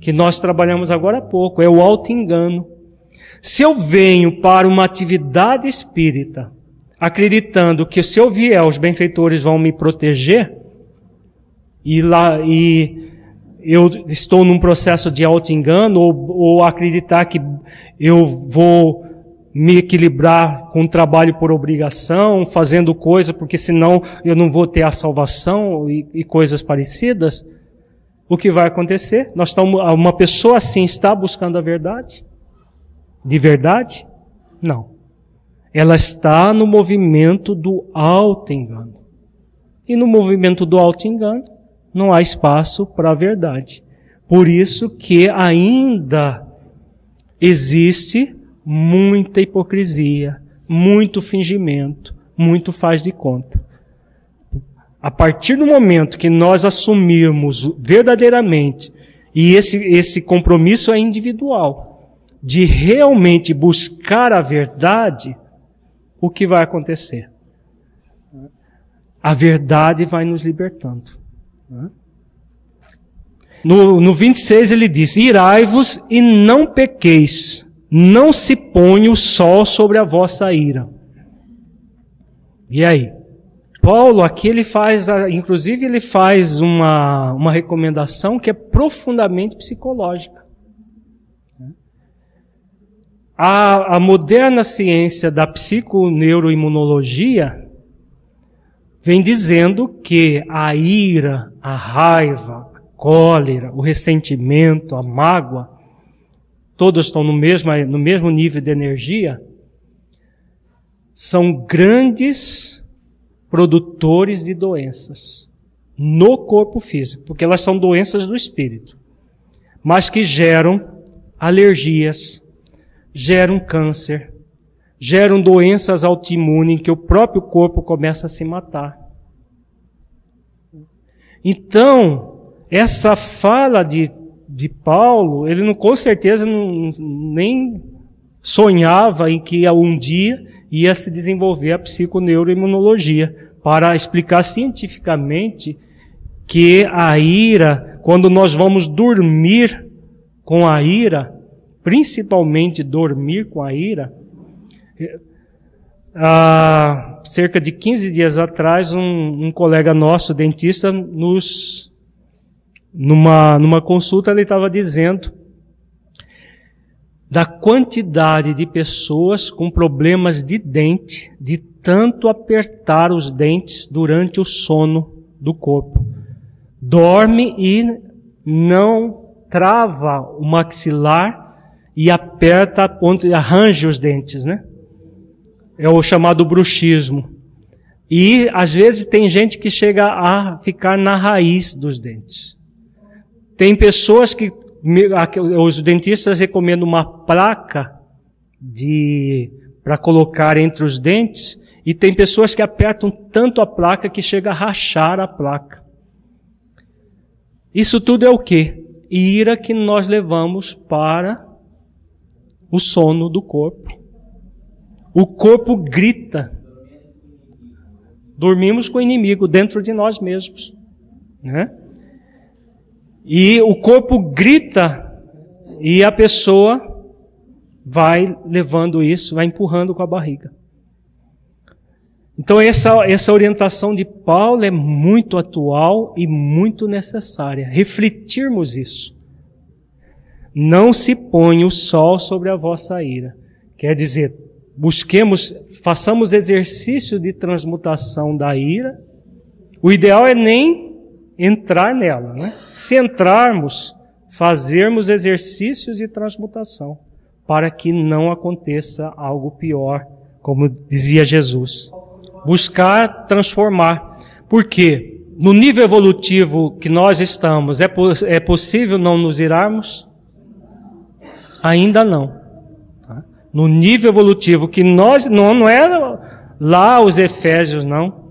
S1: que nós trabalhamos agora há pouco, é o auto-engano. Se eu venho para uma atividade espírita, acreditando que se eu vier, os benfeitores vão me proteger, e lá, e eu estou num processo de auto-engano ou, ou acreditar que eu vou me equilibrar com o trabalho por obrigação, fazendo coisa porque senão eu não vou ter a salvação e, e coisas parecidas, o que vai acontecer? Nós estamos, uma pessoa assim está buscando a verdade? De verdade? Não. Ela está no movimento do auto-engano. E no movimento do auto-engano, não há espaço para a verdade. Por isso que ainda existe muita hipocrisia, muito fingimento, muito faz de conta. A partir do momento que nós assumirmos verdadeiramente, e esse, esse compromisso é individual, de realmente buscar a verdade, o que vai acontecer? A verdade vai nos libertando. No, no 26 ele diz: Irai-vos e não pequeis, não se põe o sol sobre a vossa ira. E aí? Paulo aqui ele faz, inclusive ele faz uma, uma recomendação que é profundamente psicológica. A, a moderna ciência da psiconeuroimunologia vem dizendo que a ira, a raiva, a cólera, o ressentimento, a mágoa, todos estão no mesmo, no mesmo nível de energia, são grandes produtores de doenças no corpo físico, porque elas são doenças do espírito, mas que geram alergias, geram câncer, geram doenças autoimunes que o próprio corpo começa a se matar. Então, essa fala de, de Paulo, ele não, com certeza não, nem sonhava em que um dia ia se desenvolver a psiconeuroimunologia para explicar cientificamente que a ira, quando nós vamos dormir com a ira, principalmente dormir com a ira, Há cerca de 15 dias atrás, um, um colega nosso, dentista, nos numa, numa consulta ele estava dizendo da quantidade de pessoas com problemas de dente, de tanto apertar os dentes durante o sono do corpo. Dorme e não trava o maxilar e aperta a ponta, arranja os dentes, né? É o chamado bruxismo. E às vezes tem gente que chega a ficar na raiz dos dentes. Tem pessoas que os dentistas recomendam uma placa de para colocar entre os dentes e tem pessoas que apertam tanto a placa que chega a rachar a placa. Isso tudo é o que? Ira que nós levamos para o sono do corpo. O corpo grita. Dormimos com o inimigo dentro de nós mesmos, né? E o corpo grita e a pessoa vai levando isso, vai empurrando com a barriga. Então essa, essa orientação de Paulo é muito atual e muito necessária. Refletirmos isso. Não se põe o sol sobre a vossa ira. Quer dizer, busquemos, façamos exercício de transmutação da ira. O ideal é nem entrar nela. Né? Se entrarmos, fazermos exercícios de transmutação para que não aconteça algo pior, como dizia Jesus. Buscar transformar. Porque no nível evolutivo que nós estamos, é, é possível não nos irarmos? Ainda não. Tá? No nível evolutivo que nós, não, não é lá os Efésios, não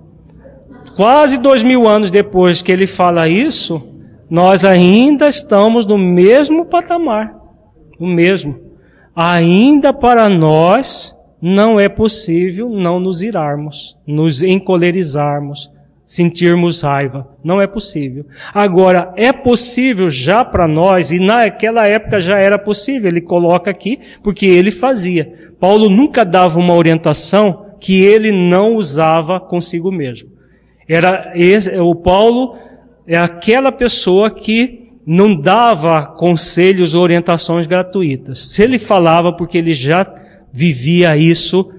S1: quase dois mil anos depois que ele fala isso, nós ainda estamos no mesmo patamar, o mesmo. Ainda para nós não é possível não nos irarmos, nos encolerizarmos, sentirmos raiva. Não é possível. Agora, é possível já para nós, e naquela época já era possível, ele coloca aqui, porque ele fazia. Paulo nunca dava uma orientação que ele não usava consigo mesmo. Era o Paulo é aquela pessoa que não dava conselhos ou orientações gratuitas. Se ele falava, porque ele já vivia isso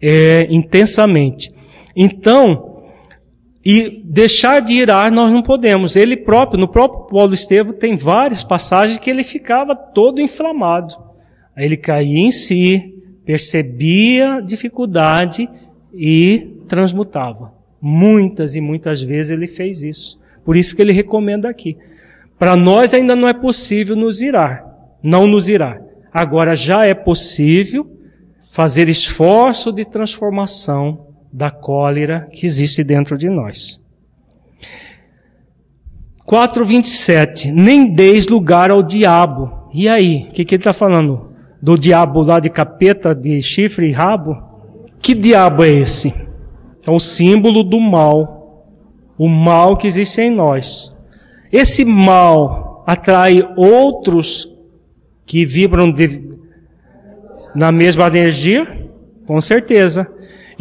S1: é, intensamente. Então, e deixar de irar nós não podemos. Ele próprio, no próprio Paulo Estevam, tem várias passagens que ele ficava todo inflamado. Ele caía em si, percebia dificuldade e transmutava. Muitas e muitas vezes ele fez isso. Por isso que ele recomenda aqui. Para nós ainda não é possível nos irar, não nos irar. Agora já é possível fazer esforço de transformação da cólera que existe dentro de nós. 4:27 Nem deis lugar ao diabo. E aí, o que, que ele está falando? Do diabo lá de capeta, de chifre e rabo? Que diabo é esse? é um símbolo do mal, o mal que existe em nós. Esse mal atrai outros que vibram de, na mesma energia? Com certeza.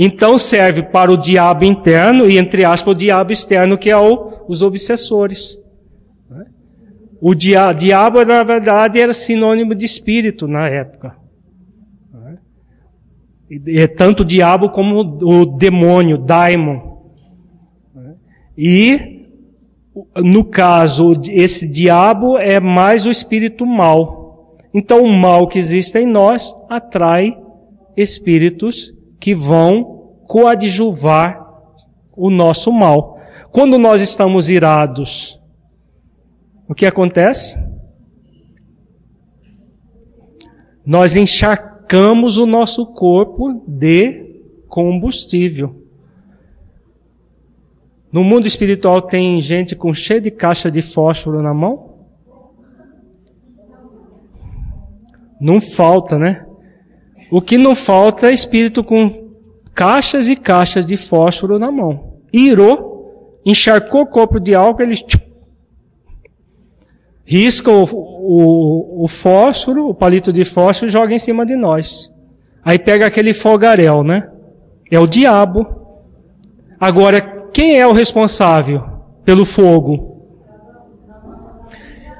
S1: Então serve para o diabo interno e, entre aspas, o diabo externo, que é o, os obsessores. O dia, diabo, na verdade, era sinônimo de espírito na época. É tanto o diabo como o demônio, daimon. E, no caso, esse diabo é mais o espírito mal. Então, o mal que existe em nós atrai espíritos que vão coadjuvar o nosso mal. Quando nós estamos irados, o que acontece? Nós encharcamos o nosso corpo de combustível. No mundo espiritual tem gente com cheio de caixa de fósforo na mão? Não falta, né? O que não falta é espírito com caixas e caixas de fósforo na mão. Irou, encharcou o corpo de álcool, ele risca o, o, o fósforo, o palito de fósforo, joga em cima de nós. Aí pega aquele fogaréu, né? É o diabo. Agora, quem é o responsável pelo fogo?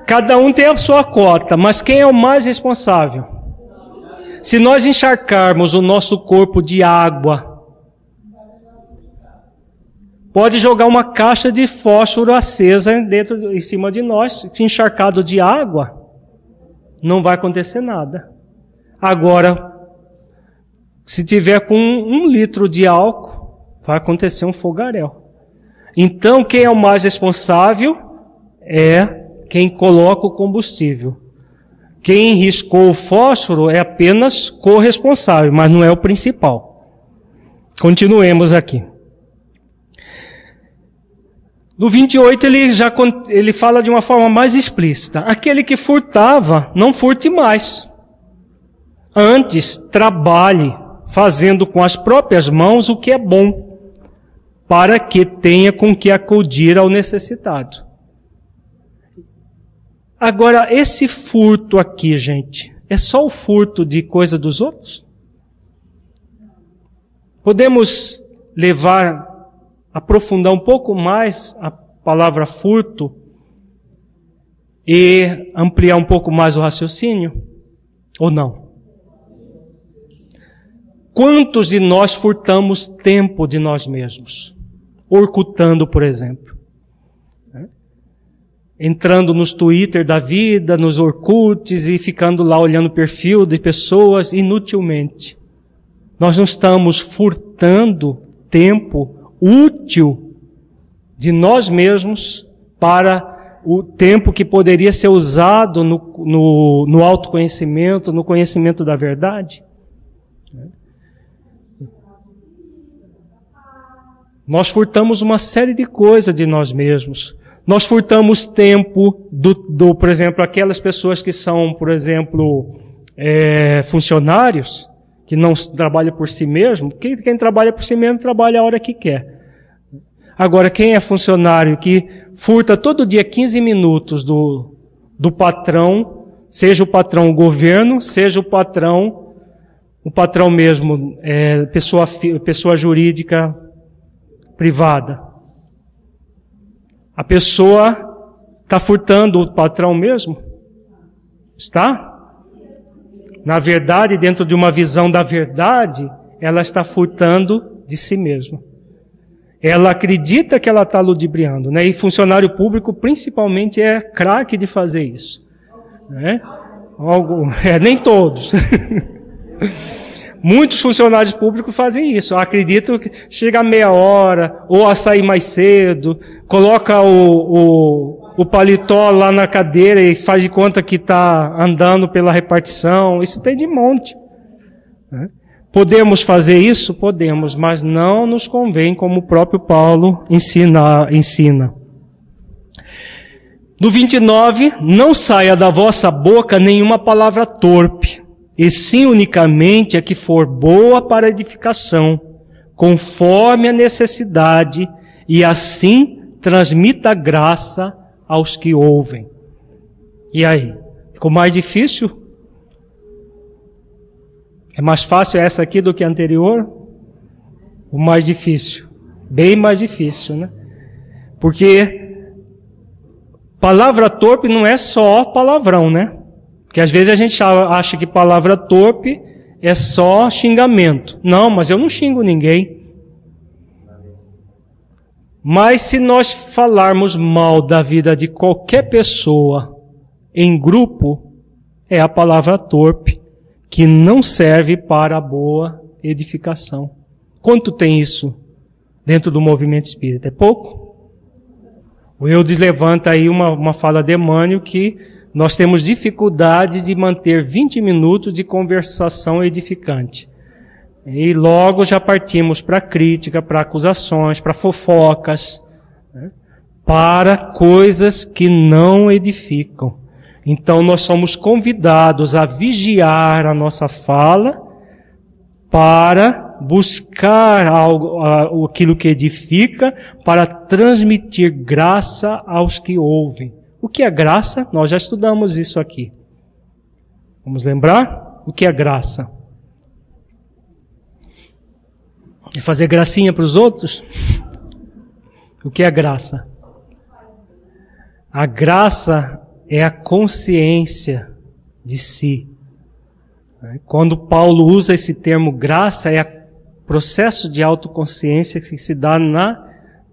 S1: Cada um tem a sua cota, mas quem é o mais responsável? Se nós encharcarmos o nosso corpo de água, pode jogar uma caixa de fósforo acesa dentro, em cima de nós, encharcado de água, não vai acontecer nada. Agora, se tiver com um, litro de álcool, vai acontecer um fogaréu. Então, quem é o mais responsável é quem coloca o combustível. Quem riscou o fósforo é apenas corresponsável, mas não é o principal. Continuemos aqui. No 28 ele já ele fala de uma forma mais explícita. Aquele que furtava, não furte mais. Antes, trabalhe, fazendo com as próprias mãos o que é bom, para que tenha com que acudir ao necessitado. Agora, esse furto aqui, gente, é só o furto de coisa dos outros? Podemos levar, aprofundar um pouco mais a palavra furto e ampliar um pouco mais o raciocínio? Ou não? Quantos de nós furtamos tempo de nós mesmos? Orcutando, por exemplo entrando nos Twitter da vida, nos Orkuts e ficando lá olhando o perfil de pessoas inutilmente. Nós não estamos furtando tempo útil de nós mesmos para o tempo que poderia ser usado no, no, no autoconhecimento, no conhecimento da verdade. Nós furtamos uma série de coisas de nós mesmos. Nós furtamos tempo do, do por exemplo, aquelas pessoas que são, por exemplo, é, funcionários, que não trabalham por si mesmo. Quem, quem trabalha por si mesmo trabalha a hora que quer. Agora, quem é funcionário que furta todo dia 15 minutos do, do patrão, seja o patrão o governo, seja o patrão, o patrão mesmo, é, pessoa, pessoa jurídica privada. A pessoa está furtando o patrão mesmo? Está? Na verdade, dentro de uma visão da verdade, ela está furtando de si mesma. Ela acredita que ela está ludibriando, né? E funcionário público, principalmente, é craque de fazer isso, né? Algo, é, nem todos. Muitos funcionários públicos fazem isso. Eu acredito que chega a meia hora, ou a sair mais cedo, coloca o, o, o paletó lá na cadeira e faz de conta que está andando pela repartição. Isso tem de monte. Né? Podemos fazer isso? Podemos, mas não nos convém, como o próprio Paulo ensina. ensina. No 29, não saia da vossa boca nenhuma palavra torpe e sim unicamente a que for boa para edificação, conforme a necessidade, e assim transmita graça aos que ouvem. E aí? Ficou mais difícil? É mais fácil essa aqui do que a anterior? O mais difícil. Bem mais difícil, né? Porque palavra torpe não é só palavrão, né? Porque às vezes a gente acha que palavra torpe é só xingamento. Não, mas eu não xingo ninguém. Mas se nós falarmos mal da vida de qualquer pessoa em grupo, é a palavra torpe, que não serve para a boa edificação. Quanto tem isso dentro do movimento espírita? É pouco? O Eudes levanta aí uma, uma fala de Emmanuel que nós temos dificuldades de manter 20 minutos de conversação edificante. E logo já partimos para crítica, para acusações, para fofocas, né? para coisas que não edificam. Então nós somos convidados a vigiar a nossa fala para buscar algo, aquilo que edifica, para transmitir graça aos que ouvem. O que é graça? Nós já estudamos isso aqui. Vamos lembrar? O que é graça? É fazer gracinha para os outros? O que é graça? A graça é a consciência de si. Quando Paulo usa esse termo graça, é o processo de autoconsciência que se dá na,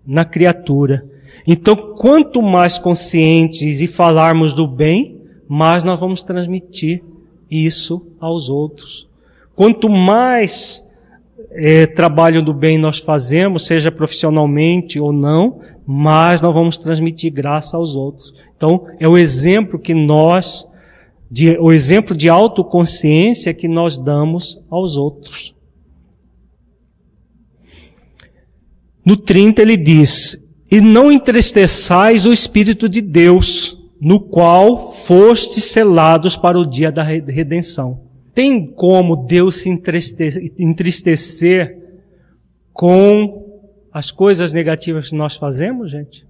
S1: na criatura. Então, quanto mais conscientes e falarmos do bem, mais nós vamos transmitir isso aos outros. Quanto mais é, trabalho do bem nós fazemos, seja profissionalmente ou não, mais nós vamos transmitir graça aos outros. Então, é o exemplo que nós, de, o exemplo de autoconsciência que nós damos aos outros. No 30 ele diz: E não entristeçais o Espírito de Deus, no qual fostes selados para o dia da redenção. Tem como Deus se entristecer com as coisas negativas que nós fazemos, gente?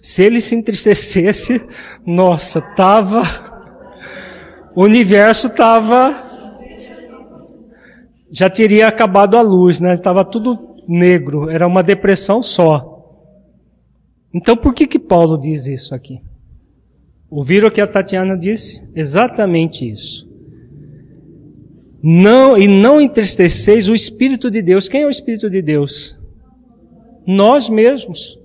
S1: Se ele se entristecesse, nossa, tava o universo tava já teria acabado a luz, né? Estava tudo negro, era uma depressão só. Então por que que Paulo diz isso aqui? Ouviram o que a Tatiana disse? Exatamente isso. Não, e não entristeceis o Espírito de Deus. Quem é o Espírito de Deus? Nós mesmos.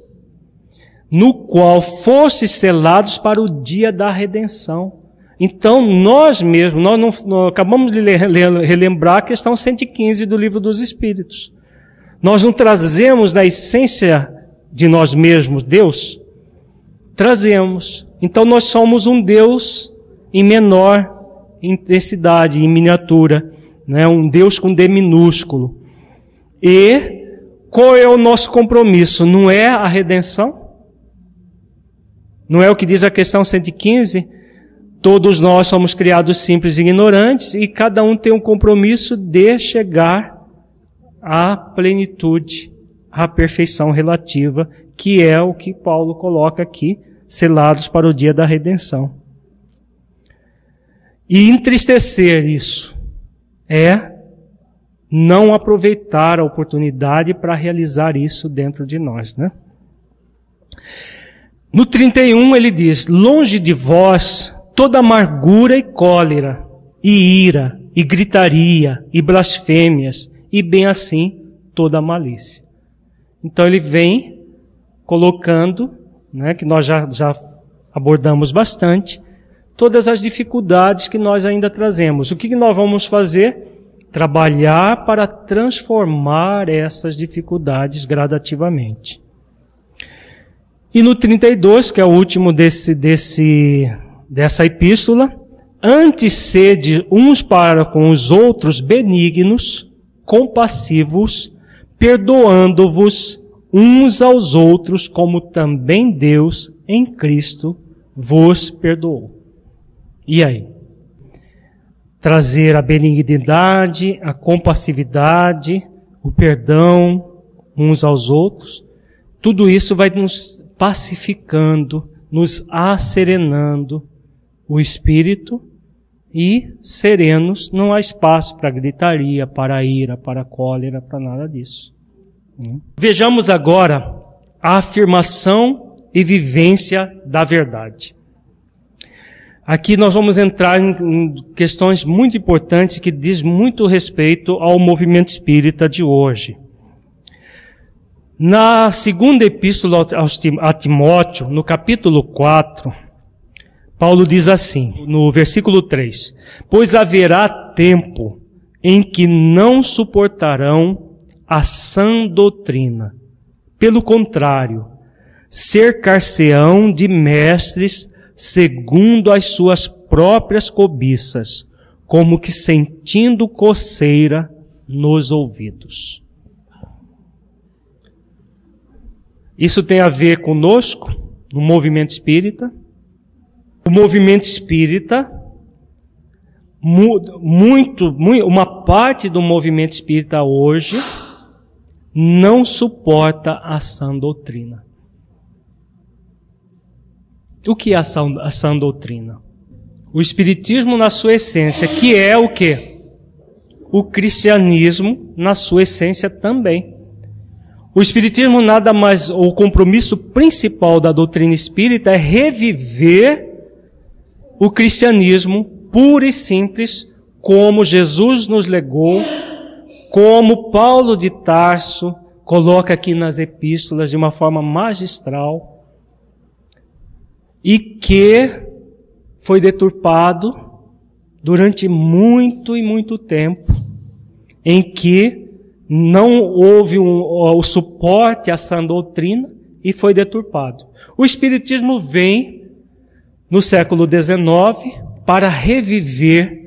S1: No qual fostes selados para o dia da redenção. Então, nós mesmos, nós, não, nós acabamos de relembrar a questão 115 do livro dos Espíritos. Nós não trazemos na essência de nós mesmos Deus? Trazemos. Então, nós somos um Deus em menor intensidade, em miniatura, né? um Deus com D minúsculo. E qual é o nosso compromisso? Não é a redenção? Não é o que diz a questão 115? Todos nós somos criados simples e ignorantes e cada um tem um compromisso de chegar à plenitude, à perfeição relativa, que é o que Paulo coloca aqui, selados para o dia da redenção. E entristecer isso é não aproveitar a oportunidade para realizar isso dentro de nós, né? No 31 ele diz: Longe de vós toda amargura e cólera, e ira, e gritaria, e blasfêmias, e bem assim toda malícia. Então ele vem colocando, né, que nós já, já abordamos bastante, todas as dificuldades que nós ainda trazemos. O que nós vamos fazer? Trabalhar para transformar essas dificuldades gradativamente. E no 32, que é o último desse, desse, dessa epístola, antes sede uns para com os outros benignos, compassivos, perdoando-vos uns aos outros, como também Deus em Cristo vos perdoou. E aí? Trazer a benignidade, a compassividade, o perdão uns aos outros, tudo isso vai nos pacificando, nos acerenando o espírito e serenos, não há espaço para gritaria, para ira, para cólera, para nada disso. Hum? Vejamos agora a afirmação e vivência da verdade. Aqui nós vamos entrar em questões muito importantes que diz muito respeito ao movimento espírita de hoje. Na segunda epístola a Timóteo, no capítulo 4, Paulo diz assim, no versículo 3: Pois haverá tempo em que não suportarão a sã doutrina. Pelo contrário, cercar-se-ão de mestres segundo as suas próprias cobiças, como que sentindo coceira nos ouvidos. Isso tem a ver conosco, no movimento espírita. O movimento espírita, muito, muito, uma parte do movimento espírita hoje não suporta a sã doutrina. O que é a sã, a sã doutrina? O Espiritismo na sua essência, que é o que? O cristianismo na sua essência também. O Espiritismo nada mais, o compromisso principal da doutrina espírita é reviver o cristianismo puro e simples como Jesus nos legou, como Paulo de Tarso coloca aqui nas epístolas de uma forma magistral, e que foi deturpado durante muito e muito tempo, em que não houve um, o suporte a essa doutrina e foi deturpado. O Espiritismo vem no século XIX para reviver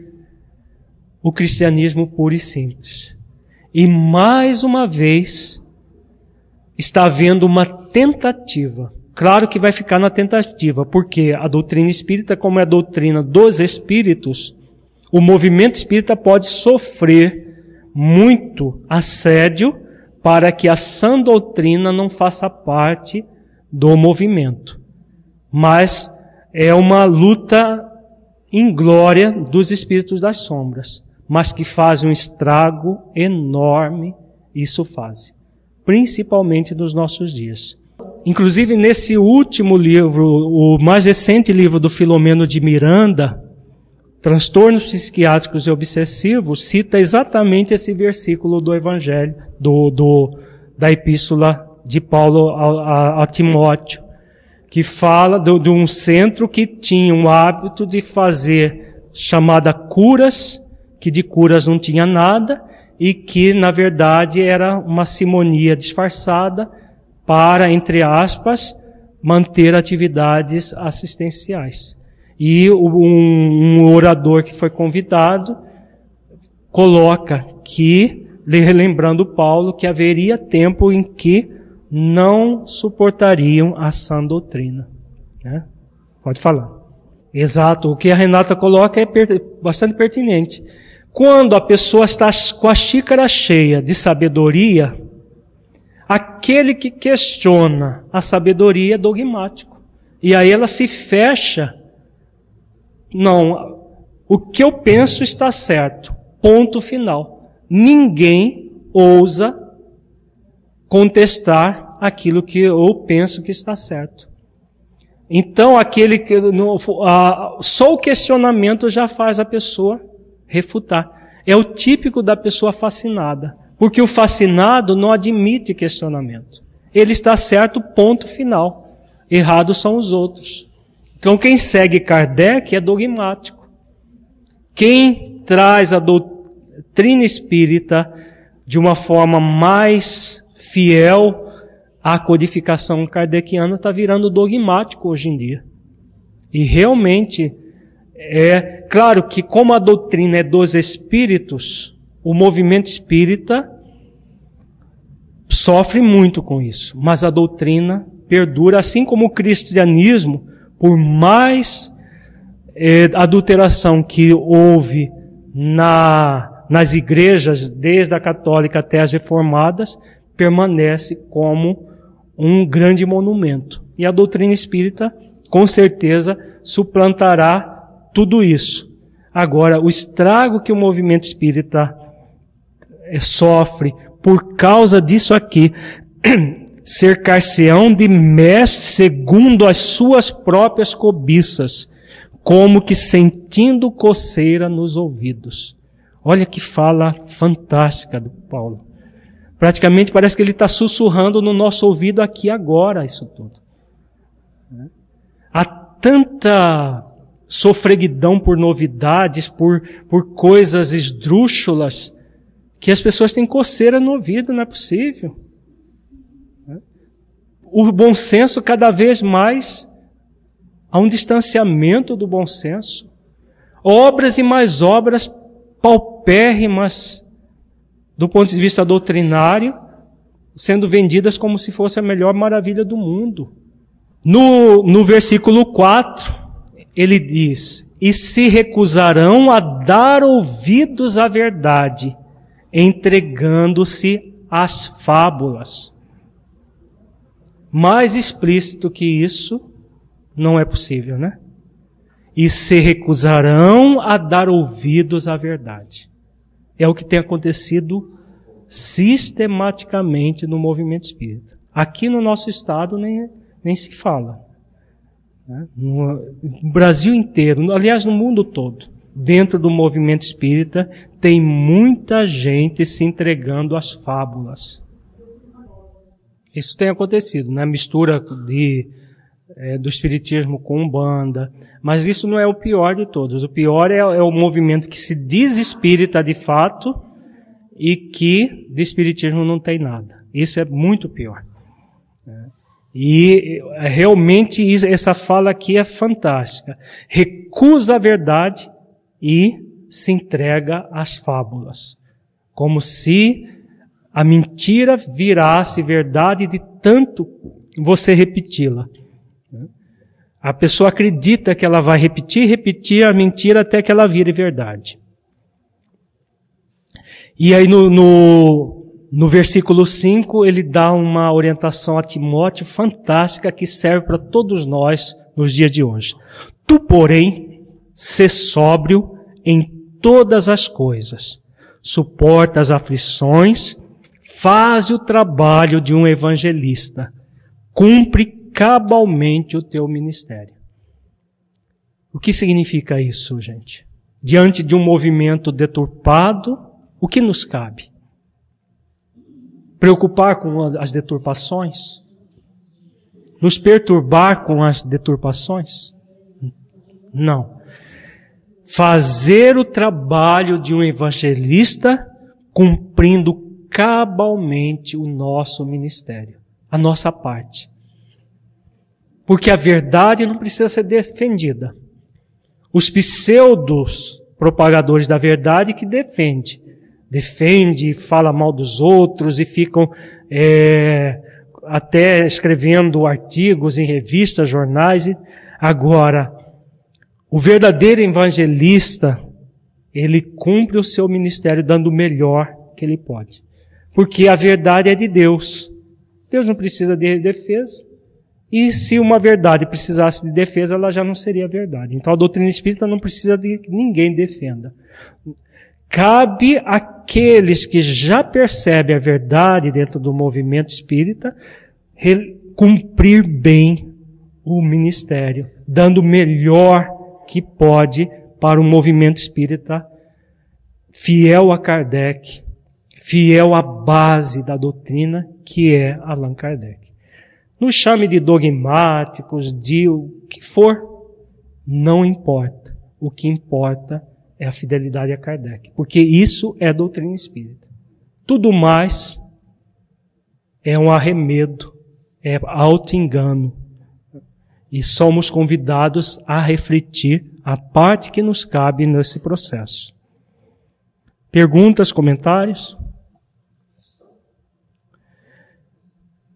S1: o cristianismo puro e simples. E mais uma vez está havendo uma tentativa. Claro que vai ficar na tentativa, porque a doutrina espírita, como é a doutrina dos espíritos, o movimento espírita pode sofrer muito assédio para que a sã doutrina não faça parte do movimento. Mas é uma luta inglória dos espíritos das sombras, mas que faz um estrago enorme, isso faz, principalmente nos nossos dias. Inclusive nesse último livro, o mais recente livro do Filomeno de Miranda, transtornos psiquiátricos e obsessivos, cita exatamente esse versículo do Evangelho, do, do da epístola de Paulo a, a, a Timóteo, que fala de, de um centro que tinha o hábito de fazer chamada curas, que de curas não tinha nada, e que na verdade era uma simonia disfarçada para, entre aspas, manter atividades assistenciais. E um, um orador que foi convidado coloca que, lembrando Paulo, que haveria tempo em que não suportariam a sã doutrina. Né? Pode falar. Exato. O que a Renata coloca é bastante pertinente. Quando a pessoa está com a xícara cheia de sabedoria, aquele que questiona a sabedoria é dogmático. E aí ela se fecha não, o que eu penso está certo. Ponto final. Ninguém ousa contestar aquilo que eu penso que está certo. Então, aquele que no, a, só o questionamento já faz a pessoa refutar. É o típico da pessoa fascinada, porque o fascinado não admite questionamento. Ele está certo, ponto final. Errados são os outros. Então, quem segue Kardec é dogmático. Quem traz a doutrina espírita de uma forma mais fiel à codificação kardeciana está virando dogmático hoje em dia. E realmente é claro que como a doutrina é dos espíritos, o movimento espírita sofre muito com isso, mas a doutrina perdura, assim como o cristianismo por mais é, adulteração que houve na, nas igrejas, desde a católica até as reformadas, permanece como um grande monumento. E a doutrina espírita, com certeza, suplantará tudo isso. Agora, o estrago que o movimento espírita eh, sofre por causa disso aqui cercar-se-ão de mestres segundo as suas próprias cobiças, como que sentindo coceira nos ouvidos. Olha que fala fantástica do Paulo. Praticamente parece que ele está sussurrando no nosso ouvido aqui agora isso tudo. Há tanta sofreguidão por novidades, por, por coisas esdrúxulas, que as pessoas têm coceira no ouvido, não é possível o bom senso cada vez mais a um distanciamento do bom senso. Obras e mais obras paupérrimas do ponto de vista doutrinário, sendo vendidas como se fosse a melhor maravilha do mundo. No, no versículo 4, ele diz: E se recusarão a dar ouvidos à verdade, entregando-se às fábulas. Mais explícito que isso não é possível, né? E se recusarão a dar ouvidos à verdade. É o que tem acontecido sistematicamente no movimento espírita. Aqui no nosso estado nem, nem se fala. Né? No, no Brasil inteiro, aliás, no mundo todo. dentro do movimento espírita, tem muita gente se entregando às fábulas. Isso tem acontecido, né? mistura de, é, do espiritismo com umbanda, mas isso não é o pior de todos. O pior é, é o movimento que se diz espírita de fato e que de espiritismo não tem nada. Isso é muito pior. Né? E é, realmente essa fala aqui é fantástica. Recusa a verdade e se entrega às fábulas. Como se a mentira virasse verdade de tanto você repeti-la. A pessoa acredita que ela vai repetir, repetir a mentira até que ela vire verdade. E aí no, no, no versículo 5 ele dá uma orientação a Timóteo fantástica que serve para todos nós nos dias de hoje. Tu, porém, se sóbrio em todas as coisas, suporta as aflições, faz o trabalho de um evangelista, cumpre cabalmente o teu ministério. O que significa isso, gente? Diante de um movimento deturpado, o que nos cabe? Preocupar com as deturpações? Nos perturbar com as deturpações? Não. Fazer o trabalho de um evangelista cumprindo cabalmente o nosso ministério, a nossa parte. Porque a verdade não precisa ser defendida. Os pseudos propagadores da verdade que defende, defende, fala mal dos outros e ficam é, até escrevendo artigos em revistas, jornais. Agora, o verdadeiro evangelista, ele cumpre o seu ministério dando o melhor que ele pode. Porque a verdade é de Deus. Deus não precisa de defesa. E se uma verdade precisasse de defesa, ela já não seria verdade. Então a doutrina espírita não precisa de que ninguém defenda. Cabe àqueles que já percebem a verdade dentro do movimento espírita cumprir bem o ministério, dando o melhor que pode para o movimento espírita fiel a Kardec, fiel à base da doutrina que é Allan Kardec. Nos chame de dogmáticos, de o que for, não importa. O que importa é a fidelidade a Kardec, porque isso é doutrina espírita. Tudo mais é um arremedo, é auto-engano. E somos convidados a refletir a parte que nos cabe nesse processo. Perguntas, comentários?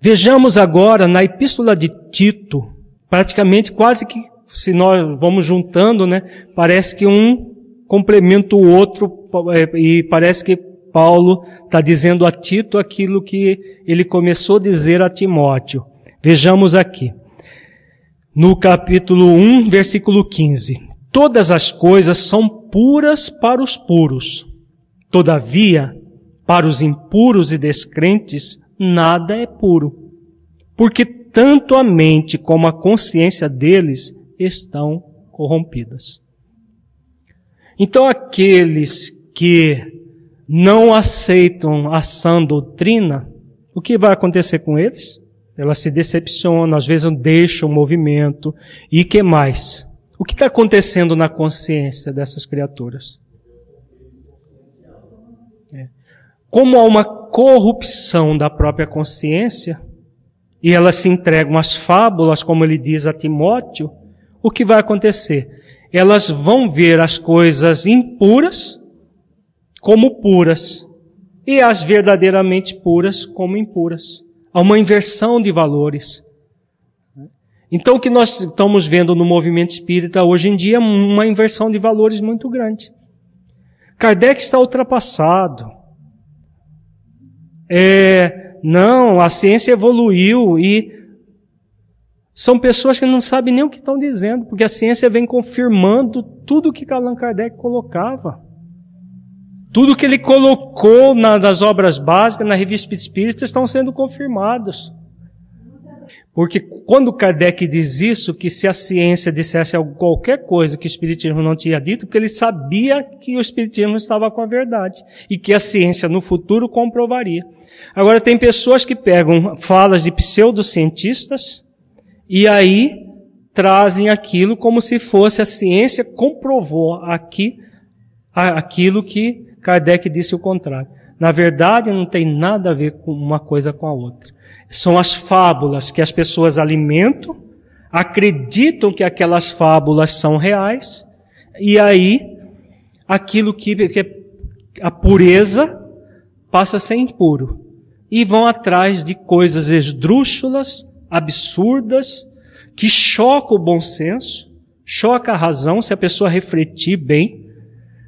S1: Vejamos agora na epístola de Tito, praticamente quase que, se nós vamos juntando, né, parece que um complementa o outro é, e parece que Paulo está dizendo a Tito aquilo que ele começou a dizer a Timóteo. Vejamos aqui. No capítulo 1, versículo 15. Todas as coisas são puras para os puros. Todavia, para os impuros e descrentes, nada é puro, porque tanto a mente como a consciência deles estão corrompidas. Então, aqueles que não aceitam a sã doutrina, o que vai acontecer com eles? Elas se decepcionam, às vezes deixam o movimento. E que mais? O que está acontecendo na consciência dessas criaturas? É. Como há uma corrupção da própria consciência, e elas se entregam às fábulas, como ele diz a Timóteo, o que vai acontecer? Elas vão ver as coisas impuras como puras e as verdadeiramente puras como impuras. Há uma inversão de valores. Então, o que nós estamos vendo no movimento espírita hoje em dia é uma inversão de valores muito grande. Kardec está ultrapassado é, não, a ciência evoluiu e são pessoas que não sabem nem o que estão dizendo, porque a ciência vem confirmando tudo o que Allan Kardec colocava. Tudo que ele colocou na, nas obras básicas, na revista espírita, estão sendo confirmados. Porque quando Kardec diz isso, que se a ciência dissesse qualquer coisa que o Espiritismo não tinha dito, porque ele sabia que o Espiritismo estava com a verdade e que a ciência no futuro comprovaria. Agora, tem pessoas que pegam falas de pseudocientistas e aí trazem aquilo como se fosse a ciência comprovou aqui aquilo que Kardec disse o contrário. Na verdade, não tem nada a ver com uma coisa com a outra. São as fábulas que as pessoas alimentam, acreditam que aquelas fábulas são reais, e aí aquilo que, que é a pureza passa a ser impuro. E vão atrás de coisas esdrúxulas, absurdas, que chocam o bom senso, choca a razão se a pessoa refletir bem.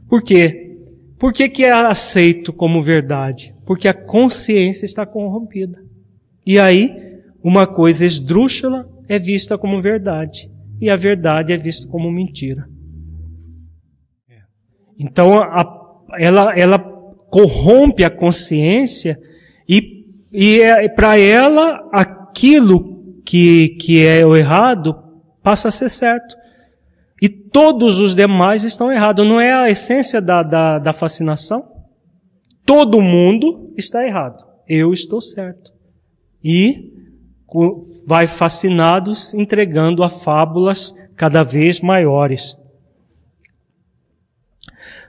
S1: Por quê? Por que, que é aceito como verdade? Porque a consciência está corrompida. E aí, uma coisa esdrúxula é vista como verdade. E a verdade é vista como mentira. Então, a, ela, ela corrompe a consciência e, e é, para ela aquilo que, que é o errado passa a ser certo. E todos os demais estão errados. Não é a essência da, da, da fascinação? Todo mundo está errado. Eu estou certo. E vai fascinados entregando a fábulas cada vez maiores.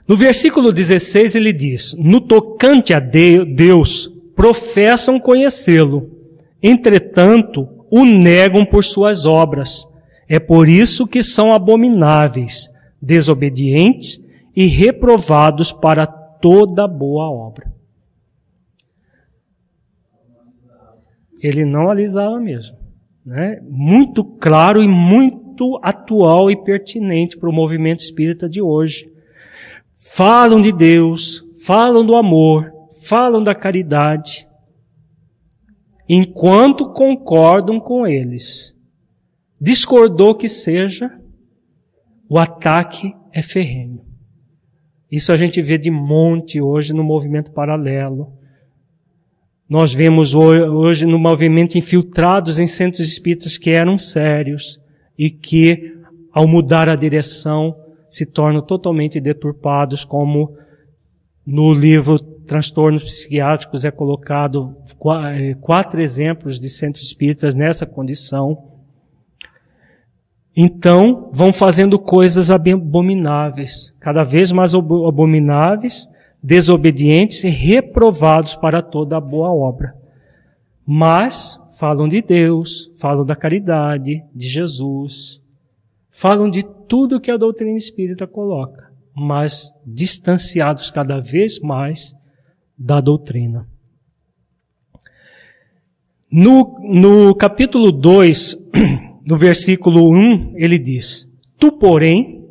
S1: No versículo 16 ele diz: No tocante a Deus, professam conhecê-lo, entretanto o negam por suas obras. É por isso que são abomináveis, desobedientes e reprovados para toda boa obra. Ele não alisava mesmo. Né? Muito claro e muito atual e pertinente para o movimento espírita de hoje. Falam de Deus, falam do amor, falam da caridade, enquanto concordam com eles discordou que seja, o ataque é ferrenho. Isso a gente vê de monte hoje no movimento paralelo. Nós vemos hoje no movimento infiltrados em centros espíritas que eram sérios e que, ao mudar a direção, se tornam totalmente deturpados, como no livro Transtornos Psiquiátricos é colocado eh, quatro exemplos de centros espíritas nessa condição. Então vão fazendo coisas abomináveis, cada vez mais abomináveis, desobedientes e reprovados para toda a boa obra. Mas falam de Deus, falam da caridade, de Jesus, falam de tudo que a doutrina espírita coloca, mas distanciados cada vez mais da doutrina. No, no capítulo 2, no versículo 1, ele diz: Tu, porém,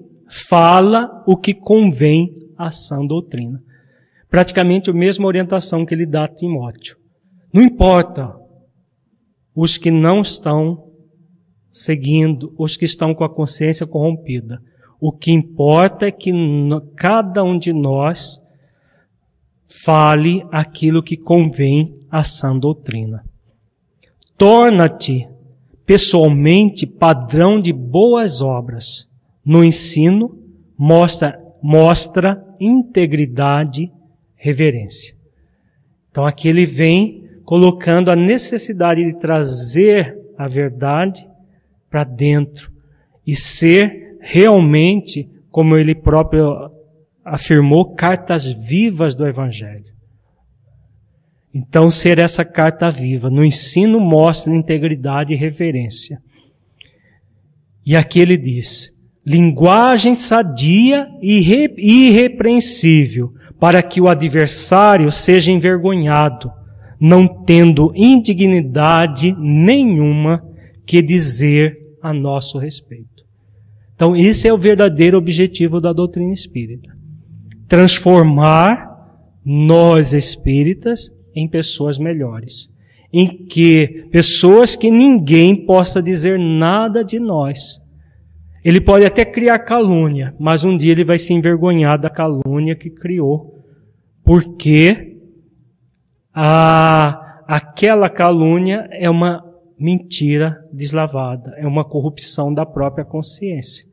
S1: fala o que convém à sã doutrina. Praticamente a mesma orientação que ele dá a Timóteo. Não importa os que não estão seguindo, os que estão com a consciência corrompida. O que importa é que cada um de nós fale aquilo que convém à sã doutrina. Torna-te pessoalmente padrão de boas obras. No ensino, mostra, mostra integridade, reverência. Então aqui ele vem colocando a necessidade de trazer a verdade para dentro e ser realmente, como ele próprio afirmou, cartas vivas do Evangelho. Então, ser essa carta viva. No ensino mostra integridade e reverência. E aqui ele diz: linguagem sadia e irrepreensível, para que o adversário seja envergonhado, não tendo indignidade nenhuma que dizer a nosso respeito. Então, esse é o verdadeiro objetivo da doutrina espírita. Transformar nós espíritas em pessoas melhores. Em que pessoas que ninguém possa dizer nada de nós. Ele pode até criar calúnia, mas um dia ele vai se envergonhar da calúnia que criou. Porque a, aquela calúnia é uma mentira deslavada, é uma corrupção da própria consciência.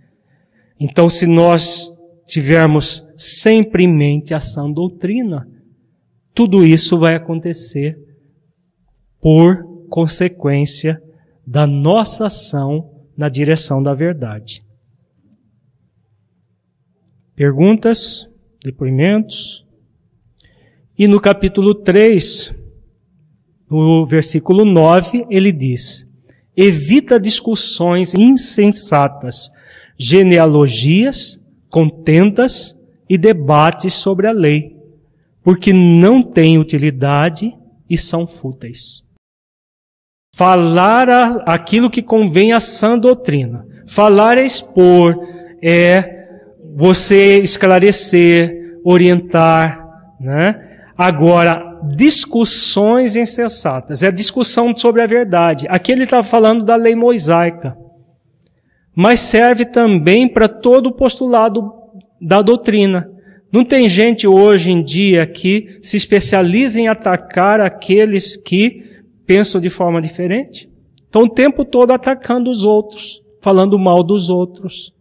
S1: Então, se nós tivermos sempre em mente a sã doutrina, tudo isso vai acontecer por consequência da nossa ação na direção da verdade. Perguntas? Depoimentos? E no capítulo 3, no versículo 9, ele diz: Evita discussões insensatas, genealogias, contendas e debates sobre a lei, porque não têm utilidade e são fúteis. Falar aquilo que convém à sã doutrina. Falar é expor, é você esclarecer, orientar, né? Agora, discussões insensatas, é a discussão sobre a verdade. Aqui ele está falando da lei mosaica, mas serve também para todo o postulado da doutrina. Não tem gente hoje em dia que se especializa em atacar aqueles que pensam de forma diferente? Estão o tempo todo atacando os outros, falando mal dos outros.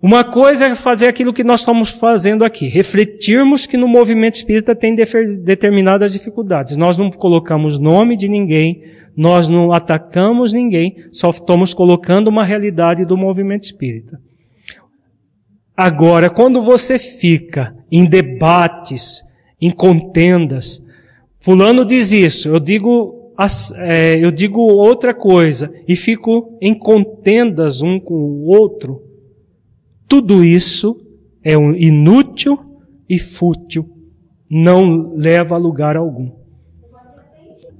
S1: Uma coisa é fazer aquilo que nós estamos fazendo aqui, refletirmos que no movimento espírita tem determinadas dificuldades. Nós não colocamos nome de ninguém, nós não atacamos ninguém, só estamos colocando uma realidade do movimento espírita. Agora, quando você fica em debates, em contendas, fulano diz isso, eu digo, é, eu digo outra coisa, e fico em contendas um com o outro, tudo isso é inútil e fútil, não leva a lugar algum.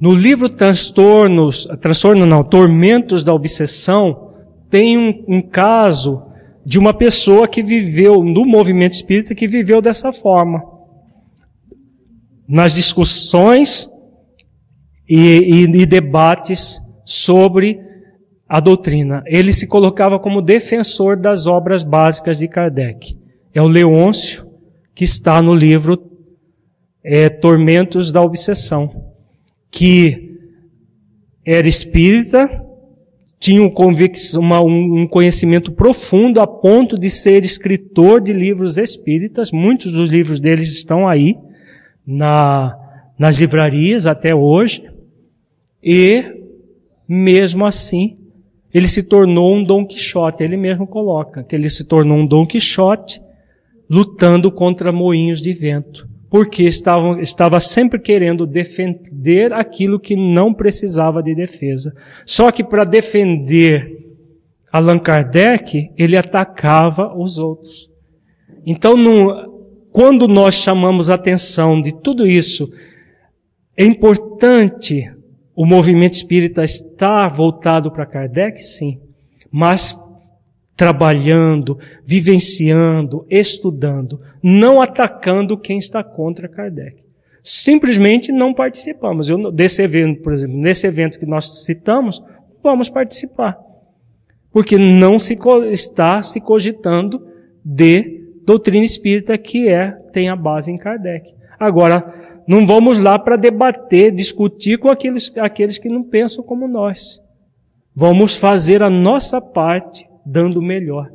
S1: No livro Transtornos, transtorno não, Tormentos da Obsessão, tem um, um caso de uma pessoa que viveu no movimento espírita que viveu dessa forma. Nas discussões e, e, e debates sobre a doutrina. Ele se colocava como defensor das obras básicas de Kardec. É o Leôncio, que está no livro é, Tormentos da Obsessão, que era espírita, tinha um, uma, um conhecimento profundo a ponto de ser escritor de livros espíritas. Muitos dos livros deles estão aí na, nas livrarias até hoje. E, mesmo assim, ele se tornou um Dom Quixote. Ele mesmo coloca que ele se tornou um Dom Quixote lutando contra moinhos de vento, porque estava, estava sempre querendo defender aquilo que não precisava de defesa. Só que para defender Allan Kardec, ele atacava os outros. Então, quando nós chamamos a atenção de tudo isso, é importante o movimento espírita está voltado para Kardec? Sim. Mas trabalhando, vivenciando, estudando, não atacando quem está contra Kardec. Simplesmente não participamos. Eu, desse evento, por exemplo, nesse evento que nós citamos, vamos participar. Porque não se está se cogitando de doutrina espírita que é, tem a base em Kardec. Agora, não vamos lá para debater, discutir com aqueles, aqueles que não pensam como nós. Vamos fazer a nossa parte dando o melhor.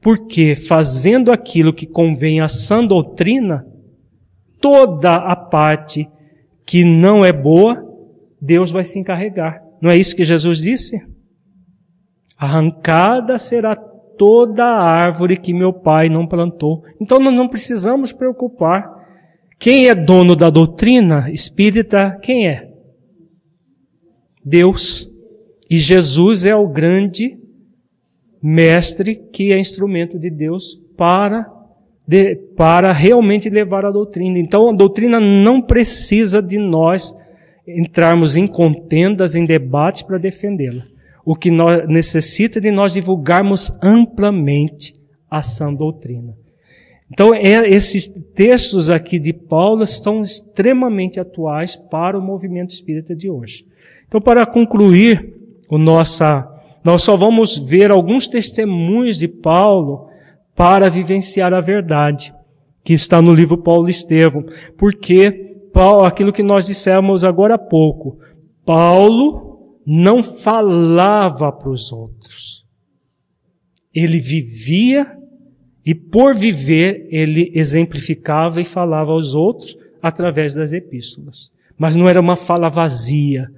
S1: Porque fazendo aquilo que convém à sã doutrina, toda a parte que não é boa, Deus vai se encarregar. Não é isso que Jesus disse? Arrancada será toda a árvore que meu pai não plantou. Então nós não precisamos preocupar quem é dono da doutrina espírita? Quem é? Deus. E Jesus é o grande mestre que é instrumento de Deus para, de, para realmente levar a doutrina. Então a doutrina não precisa de nós entrarmos em contendas, em debates para defendê-la. O que nós, necessita de nós divulgarmos amplamente a sã doutrina. Então, é, esses textos aqui de Paulo estão extremamente atuais para o movimento espírita de hoje. Então, para concluir o nossa, nós só vamos ver alguns testemunhos de Paulo para vivenciar a verdade, que está no livro Paulo Estevão, porque Paulo, aquilo que nós dissemos agora há pouco, Paulo não falava para os outros. Ele vivia e por viver ele exemplificava e falava aos outros através das epístolas. Mas não era uma fala vazia,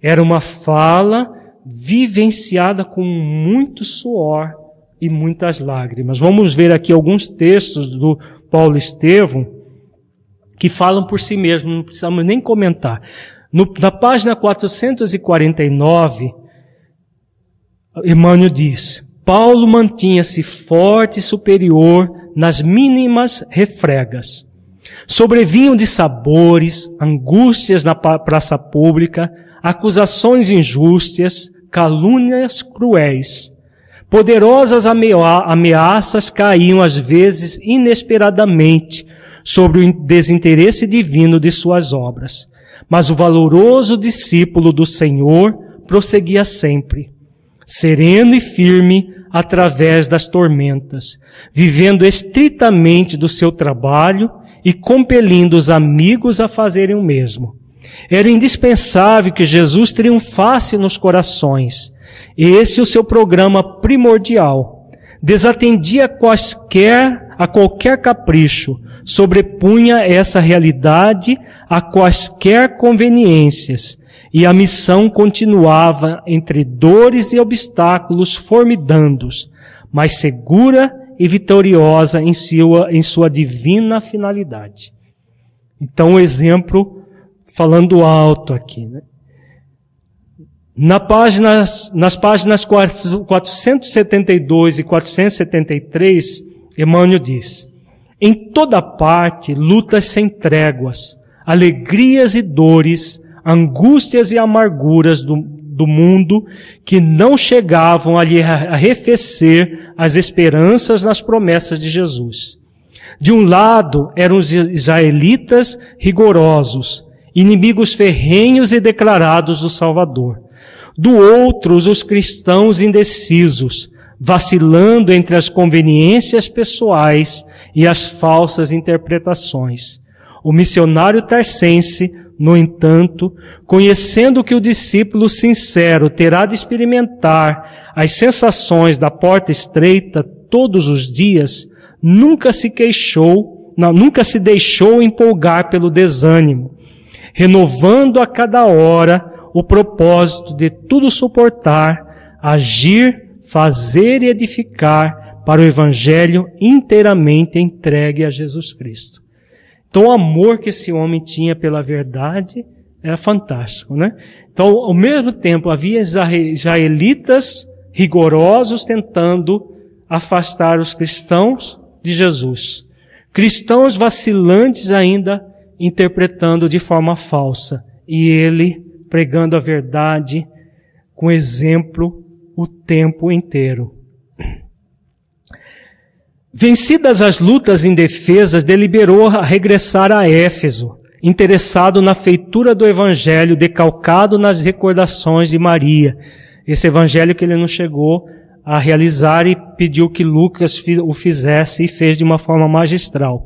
S1: era uma fala vivenciada com muito suor e muitas lágrimas. Vamos ver aqui alguns textos do Paulo Estevão que falam por si mesmo, não precisamos nem comentar. No, na página 449, Emmanuel diz: Paulo mantinha-se forte e superior nas mínimas refregas. Sobrevinham de sabores, angústias na praça pública, acusações injustas, calúnias cruéis. Poderosas ameaças caíam às vezes inesperadamente sobre o desinteresse divino de suas obras. Mas o valoroso discípulo do Senhor prosseguia sempre, sereno e firme através das tormentas, vivendo estritamente do seu trabalho e compelindo os amigos a fazerem o mesmo. Era indispensável que Jesus triunfasse nos corações. Esse é o seu programa primordial. Desatendia quaisquer, a qualquer capricho, sobrepunha essa realidade a quaisquer conveniências, e a missão continuava entre dores e obstáculos formidandos, mas segura e vitoriosa em sua, em sua divina finalidade. Então, o exemplo falando alto aqui. Né? Na página, nas páginas 472 e 473, Emmanuel diz: Em toda parte, lutas sem tréguas, alegrias e dores, angústias e amarguras do, do mundo que não chegavam a lhe arrefecer as esperanças nas promessas de Jesus. De um lado eram os israelitas rigorosos, inimigos ferrenhos e declarados do Salvador. Do outro, os cristãos indecisos, vacilando entre as conveniências pessoais e as falsas interpretações. O missionário tarsense, no entanto, conhecendo que o discípulo sincero terá de experimentar as sensações da porta estreita todos os dias, nunca se queixou, não, nunca se deixou empolgar pelo desânimo, renovando a cada hora o propósito de tudo suportar, agir, fazer e edificar para o Evangelho inteiramente entregue a Jesus Cristo. Então, o amor que esse homem tinha pela verdade era fantástico, né? Então, ao mesmo tempo, havia israelitas rigorosos tentando afastar os cristãos de Jesus. Cristãos vacilantes ainda interpretando de forma falsa. E ele pregando a verdade com exemplo o tempo inteiro. Vencidas as lutas indefesas, deliberou a regressar a Éfeso, interessado na feitura do evangelho decalcado nas recordações de Maria. Esse evangelho que ele não chegou a realizar e pediu que Lucas o fizesse e fez de uma forma magistral.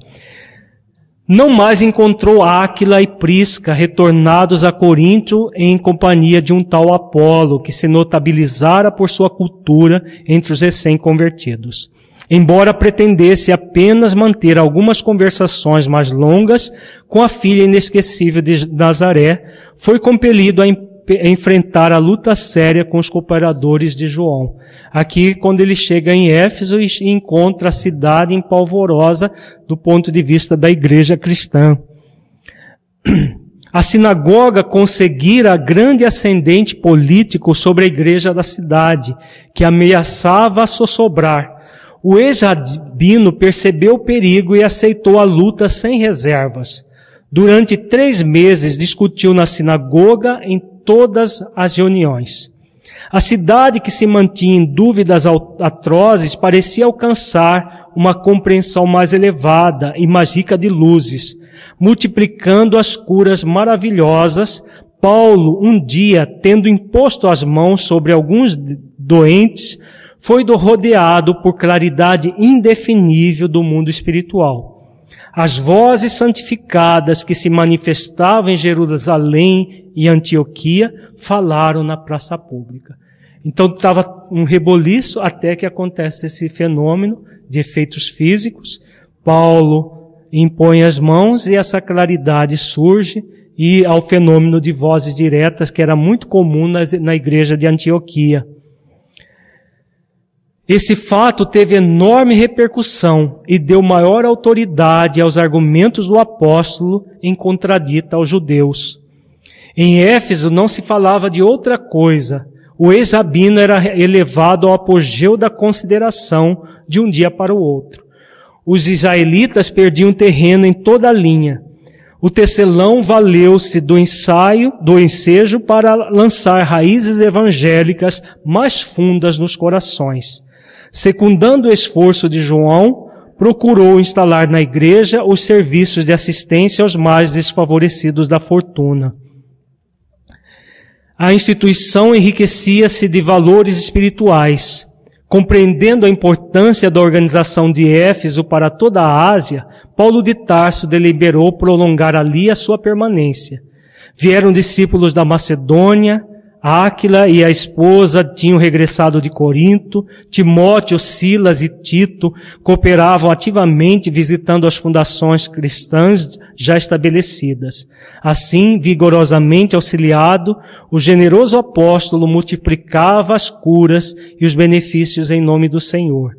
S1: Não mais encontrou Áquila e Prisca retornados a Corinto em companhia de um tal Apolo, que se notabilizara por sua cultura entre os recém-convertidos. Embora pretendesse apenas manter algumas conversações mais longas com a filha inesquecível de Nazaré, foi compelido a enfrentar a luta séria com os cooperadores de João. Aqui, quando ele chega em Éfeso e encontra a cidade empolvorosa do ponto de vista da igreja cristã. A sinagoga conseguira grande ascendente político sobre a igreja da cidade, que ameaçava assosobrar o ex-rabino percebeu o perigo e aceitou a luta sem reservas. Durante três meses discutiu na sinagoga em todas as reuniões. A cidade que se mantinha em dúvidas atrozes parecia alcançar uma compreensão mais elevada e mais rica de luzes. Multiplicando as curas maravilhosas, Paulo, um dia, tendo imposto as mãos sobre alguns doentes, foi rodeado por claridade indefinível do mundo espiritual. As vozes santificadas que se manifestavam em Jerusalém e Antioquia falaram na praça pública. Então estava um reboliço até que acontece esse fenômeno de efeitos físicos. Paulo impõe as mãos e essa claridade surge e ao fenômeno de vozes diretas que era muito comum na igreja de Antioquia. Esse fato teve enorme repercussão e deu maior autoridade aos argumentos do apóstolo em contradita aos judeus. Em Éfeso não se falava de outra coisa. O ex-rabino era elevado ao apogeu da consideração de um dia para o outro. Os israelitas perdiam terreno em toda a linha. O tecelão valeu-se do ensaio, do ensejo para lançar raízes evangélicas mais fundas nos corações. Secundando o esforço de João, procurou instalar na igreja os serviços de assistência aos mais desfavorecidos da fortuna. A instituição enriquecia-se de valores espirituais. Compreendendo a importância da organização de Éfeso para toda a Ásia, Paulo de Tarso deliberou prolongar ali a sua permanência. Vieram discípulos da Macedônia, Áquila e a esposa tinham regressado de Corinto, Timóteo, Silas e Tito cooperavam ativamente visitando as fundações cristãs já estabelecidas. Assim, vigorosamente auxiliado, o generoso apóstolo multiplicava as curas e os benefícios em nome do Senhor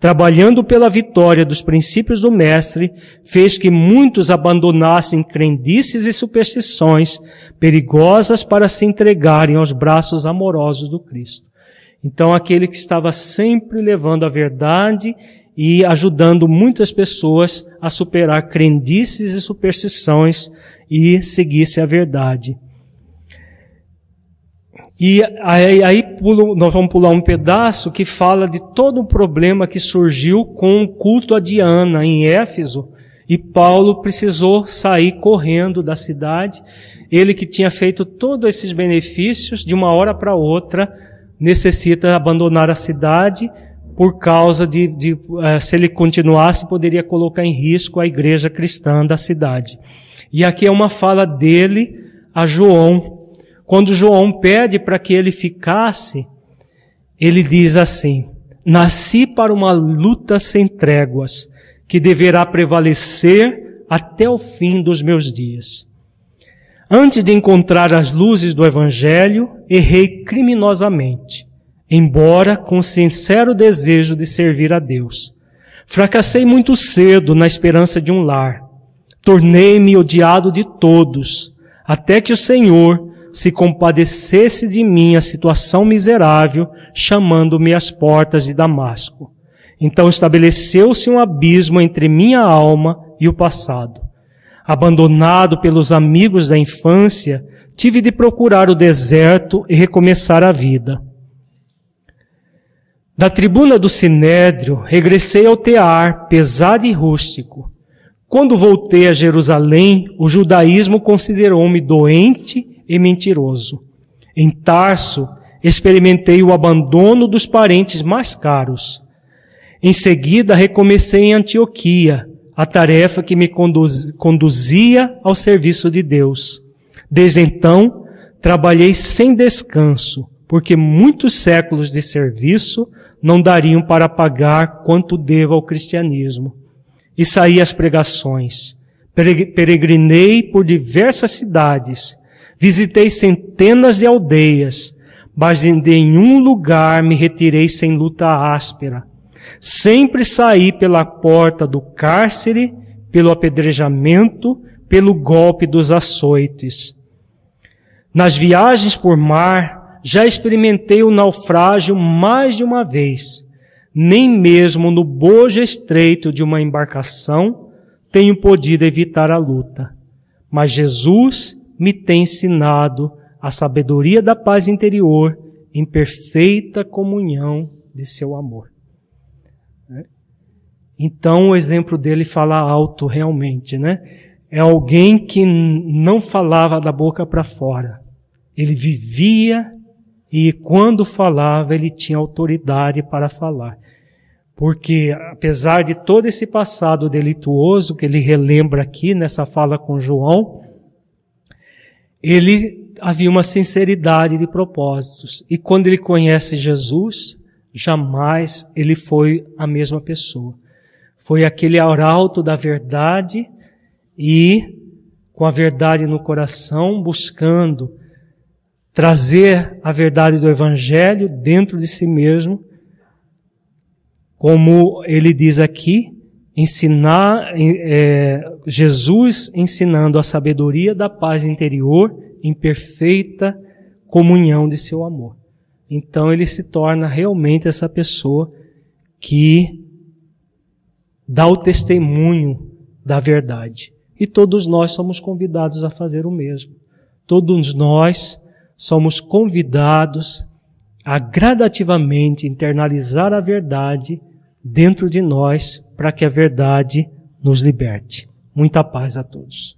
S1: trabalhando pela vitória dos princípios do Mestre, fez que muitos abandonassem crendices e superstições perigosas para se entregarem aos braços amorosos do Cristo. Então, aquele que estava sempre levando a verdade e ajudando muitas pessoas a superar crendices e superstições e seguisse a verdade. E aí, aí pulo, nós vamos pular um pedaço que fala de todo o problema que surgiu com o culto a Diana em Éfeso, e Paulo precisou sair correndo da cidade. Ele que tinha feito todos esses benefícios, de uma hora para outra, necessita abandonar a cidade por causa de, de uh, se ele continuasse, poderia colocar em risco a igreja cristã da cidade. E aqui é uma fala dele a João, quando João pede para que ele ficasse, ele diz assim: Nasci para uma luta sem tréguas, que deverá prevalecer até o fim dos meus dias. Antes de encontrar as luzes do Evangelho, errei criminosamente, embora com sincero desejo de servir a Deus. Fracassei muito cedo na esperança de um lar. Tornei-me odiado de todos, até que o Senhor, se compadecesse de mim a situação miserável, chamando-me às portas de Damasco. Então estabeleceu-se um abismo entre minha alma e o passado. Abandonado pelos amigos da infância, tive de procurar o deserto e recomeçar a vida. Da tribuna do Sinédrio, regressei ao tear, pesado e rústico. Quando voltei a Jerusalém, o judaísmo considerou-me doente e mentiroso. Em Tarso, experimentei o abandono dos parentes mais caros. Em seguida, recomecei em Antioquia, a tarefa que me conduz, conduzia ao serviço de Deus. Desde então, trabalhei sem descanso, porque muitos séculos de serviço não dariam para pagar quanto devo ao cristianismo. E saí às pregações. Peregrinei por diversas cidades Visitei centenas de aldeias, mas em nenhum lugar me retirei sem luta áspera. Sempre saí pela porta do cárcere, pelo apedrejamento, pelo golpe dos açoites. Nas viagens por mar, já experimentei o naufrágio mais de uma vez. Nem mesmo no bojo estreito de uma embarcação tenho podido evitar a luta. Mas Jesus me tem ensinado a sabedoria da paz interior em perfeita comunhão de seu amor. É. Então o exemplo dele fala alto realmente, né? É alguém que não falava da boca para fora. Ele vivia e quando falava ele tinha autoridade para falar. Porque, apesar de todo esse passado delituoso que ele relembra aqui nessa fala com João, ele havia uma sinceridade de propósitos. E quando ele conhece Jesus, jamais ele foi a mesma pessoa. Foi aquele arauto da verdade e, com a verdade no coração, buscando trazer a verdade do Evangelho dentro de si mesmo como ele diz aqui, ensinar é, Jesus ensinando a sabedoria da paz interior em perfeita comunhão de seu amor. Então ele se torna realmente essa pessoa que dá o testemunho da verdade. E todos nós somos convidados a fazer o mesmo. Todos nós somos convidados a gradativamente internalizar a verdade dentro de nós para que a verdade nos liberte. Muita paz a todos.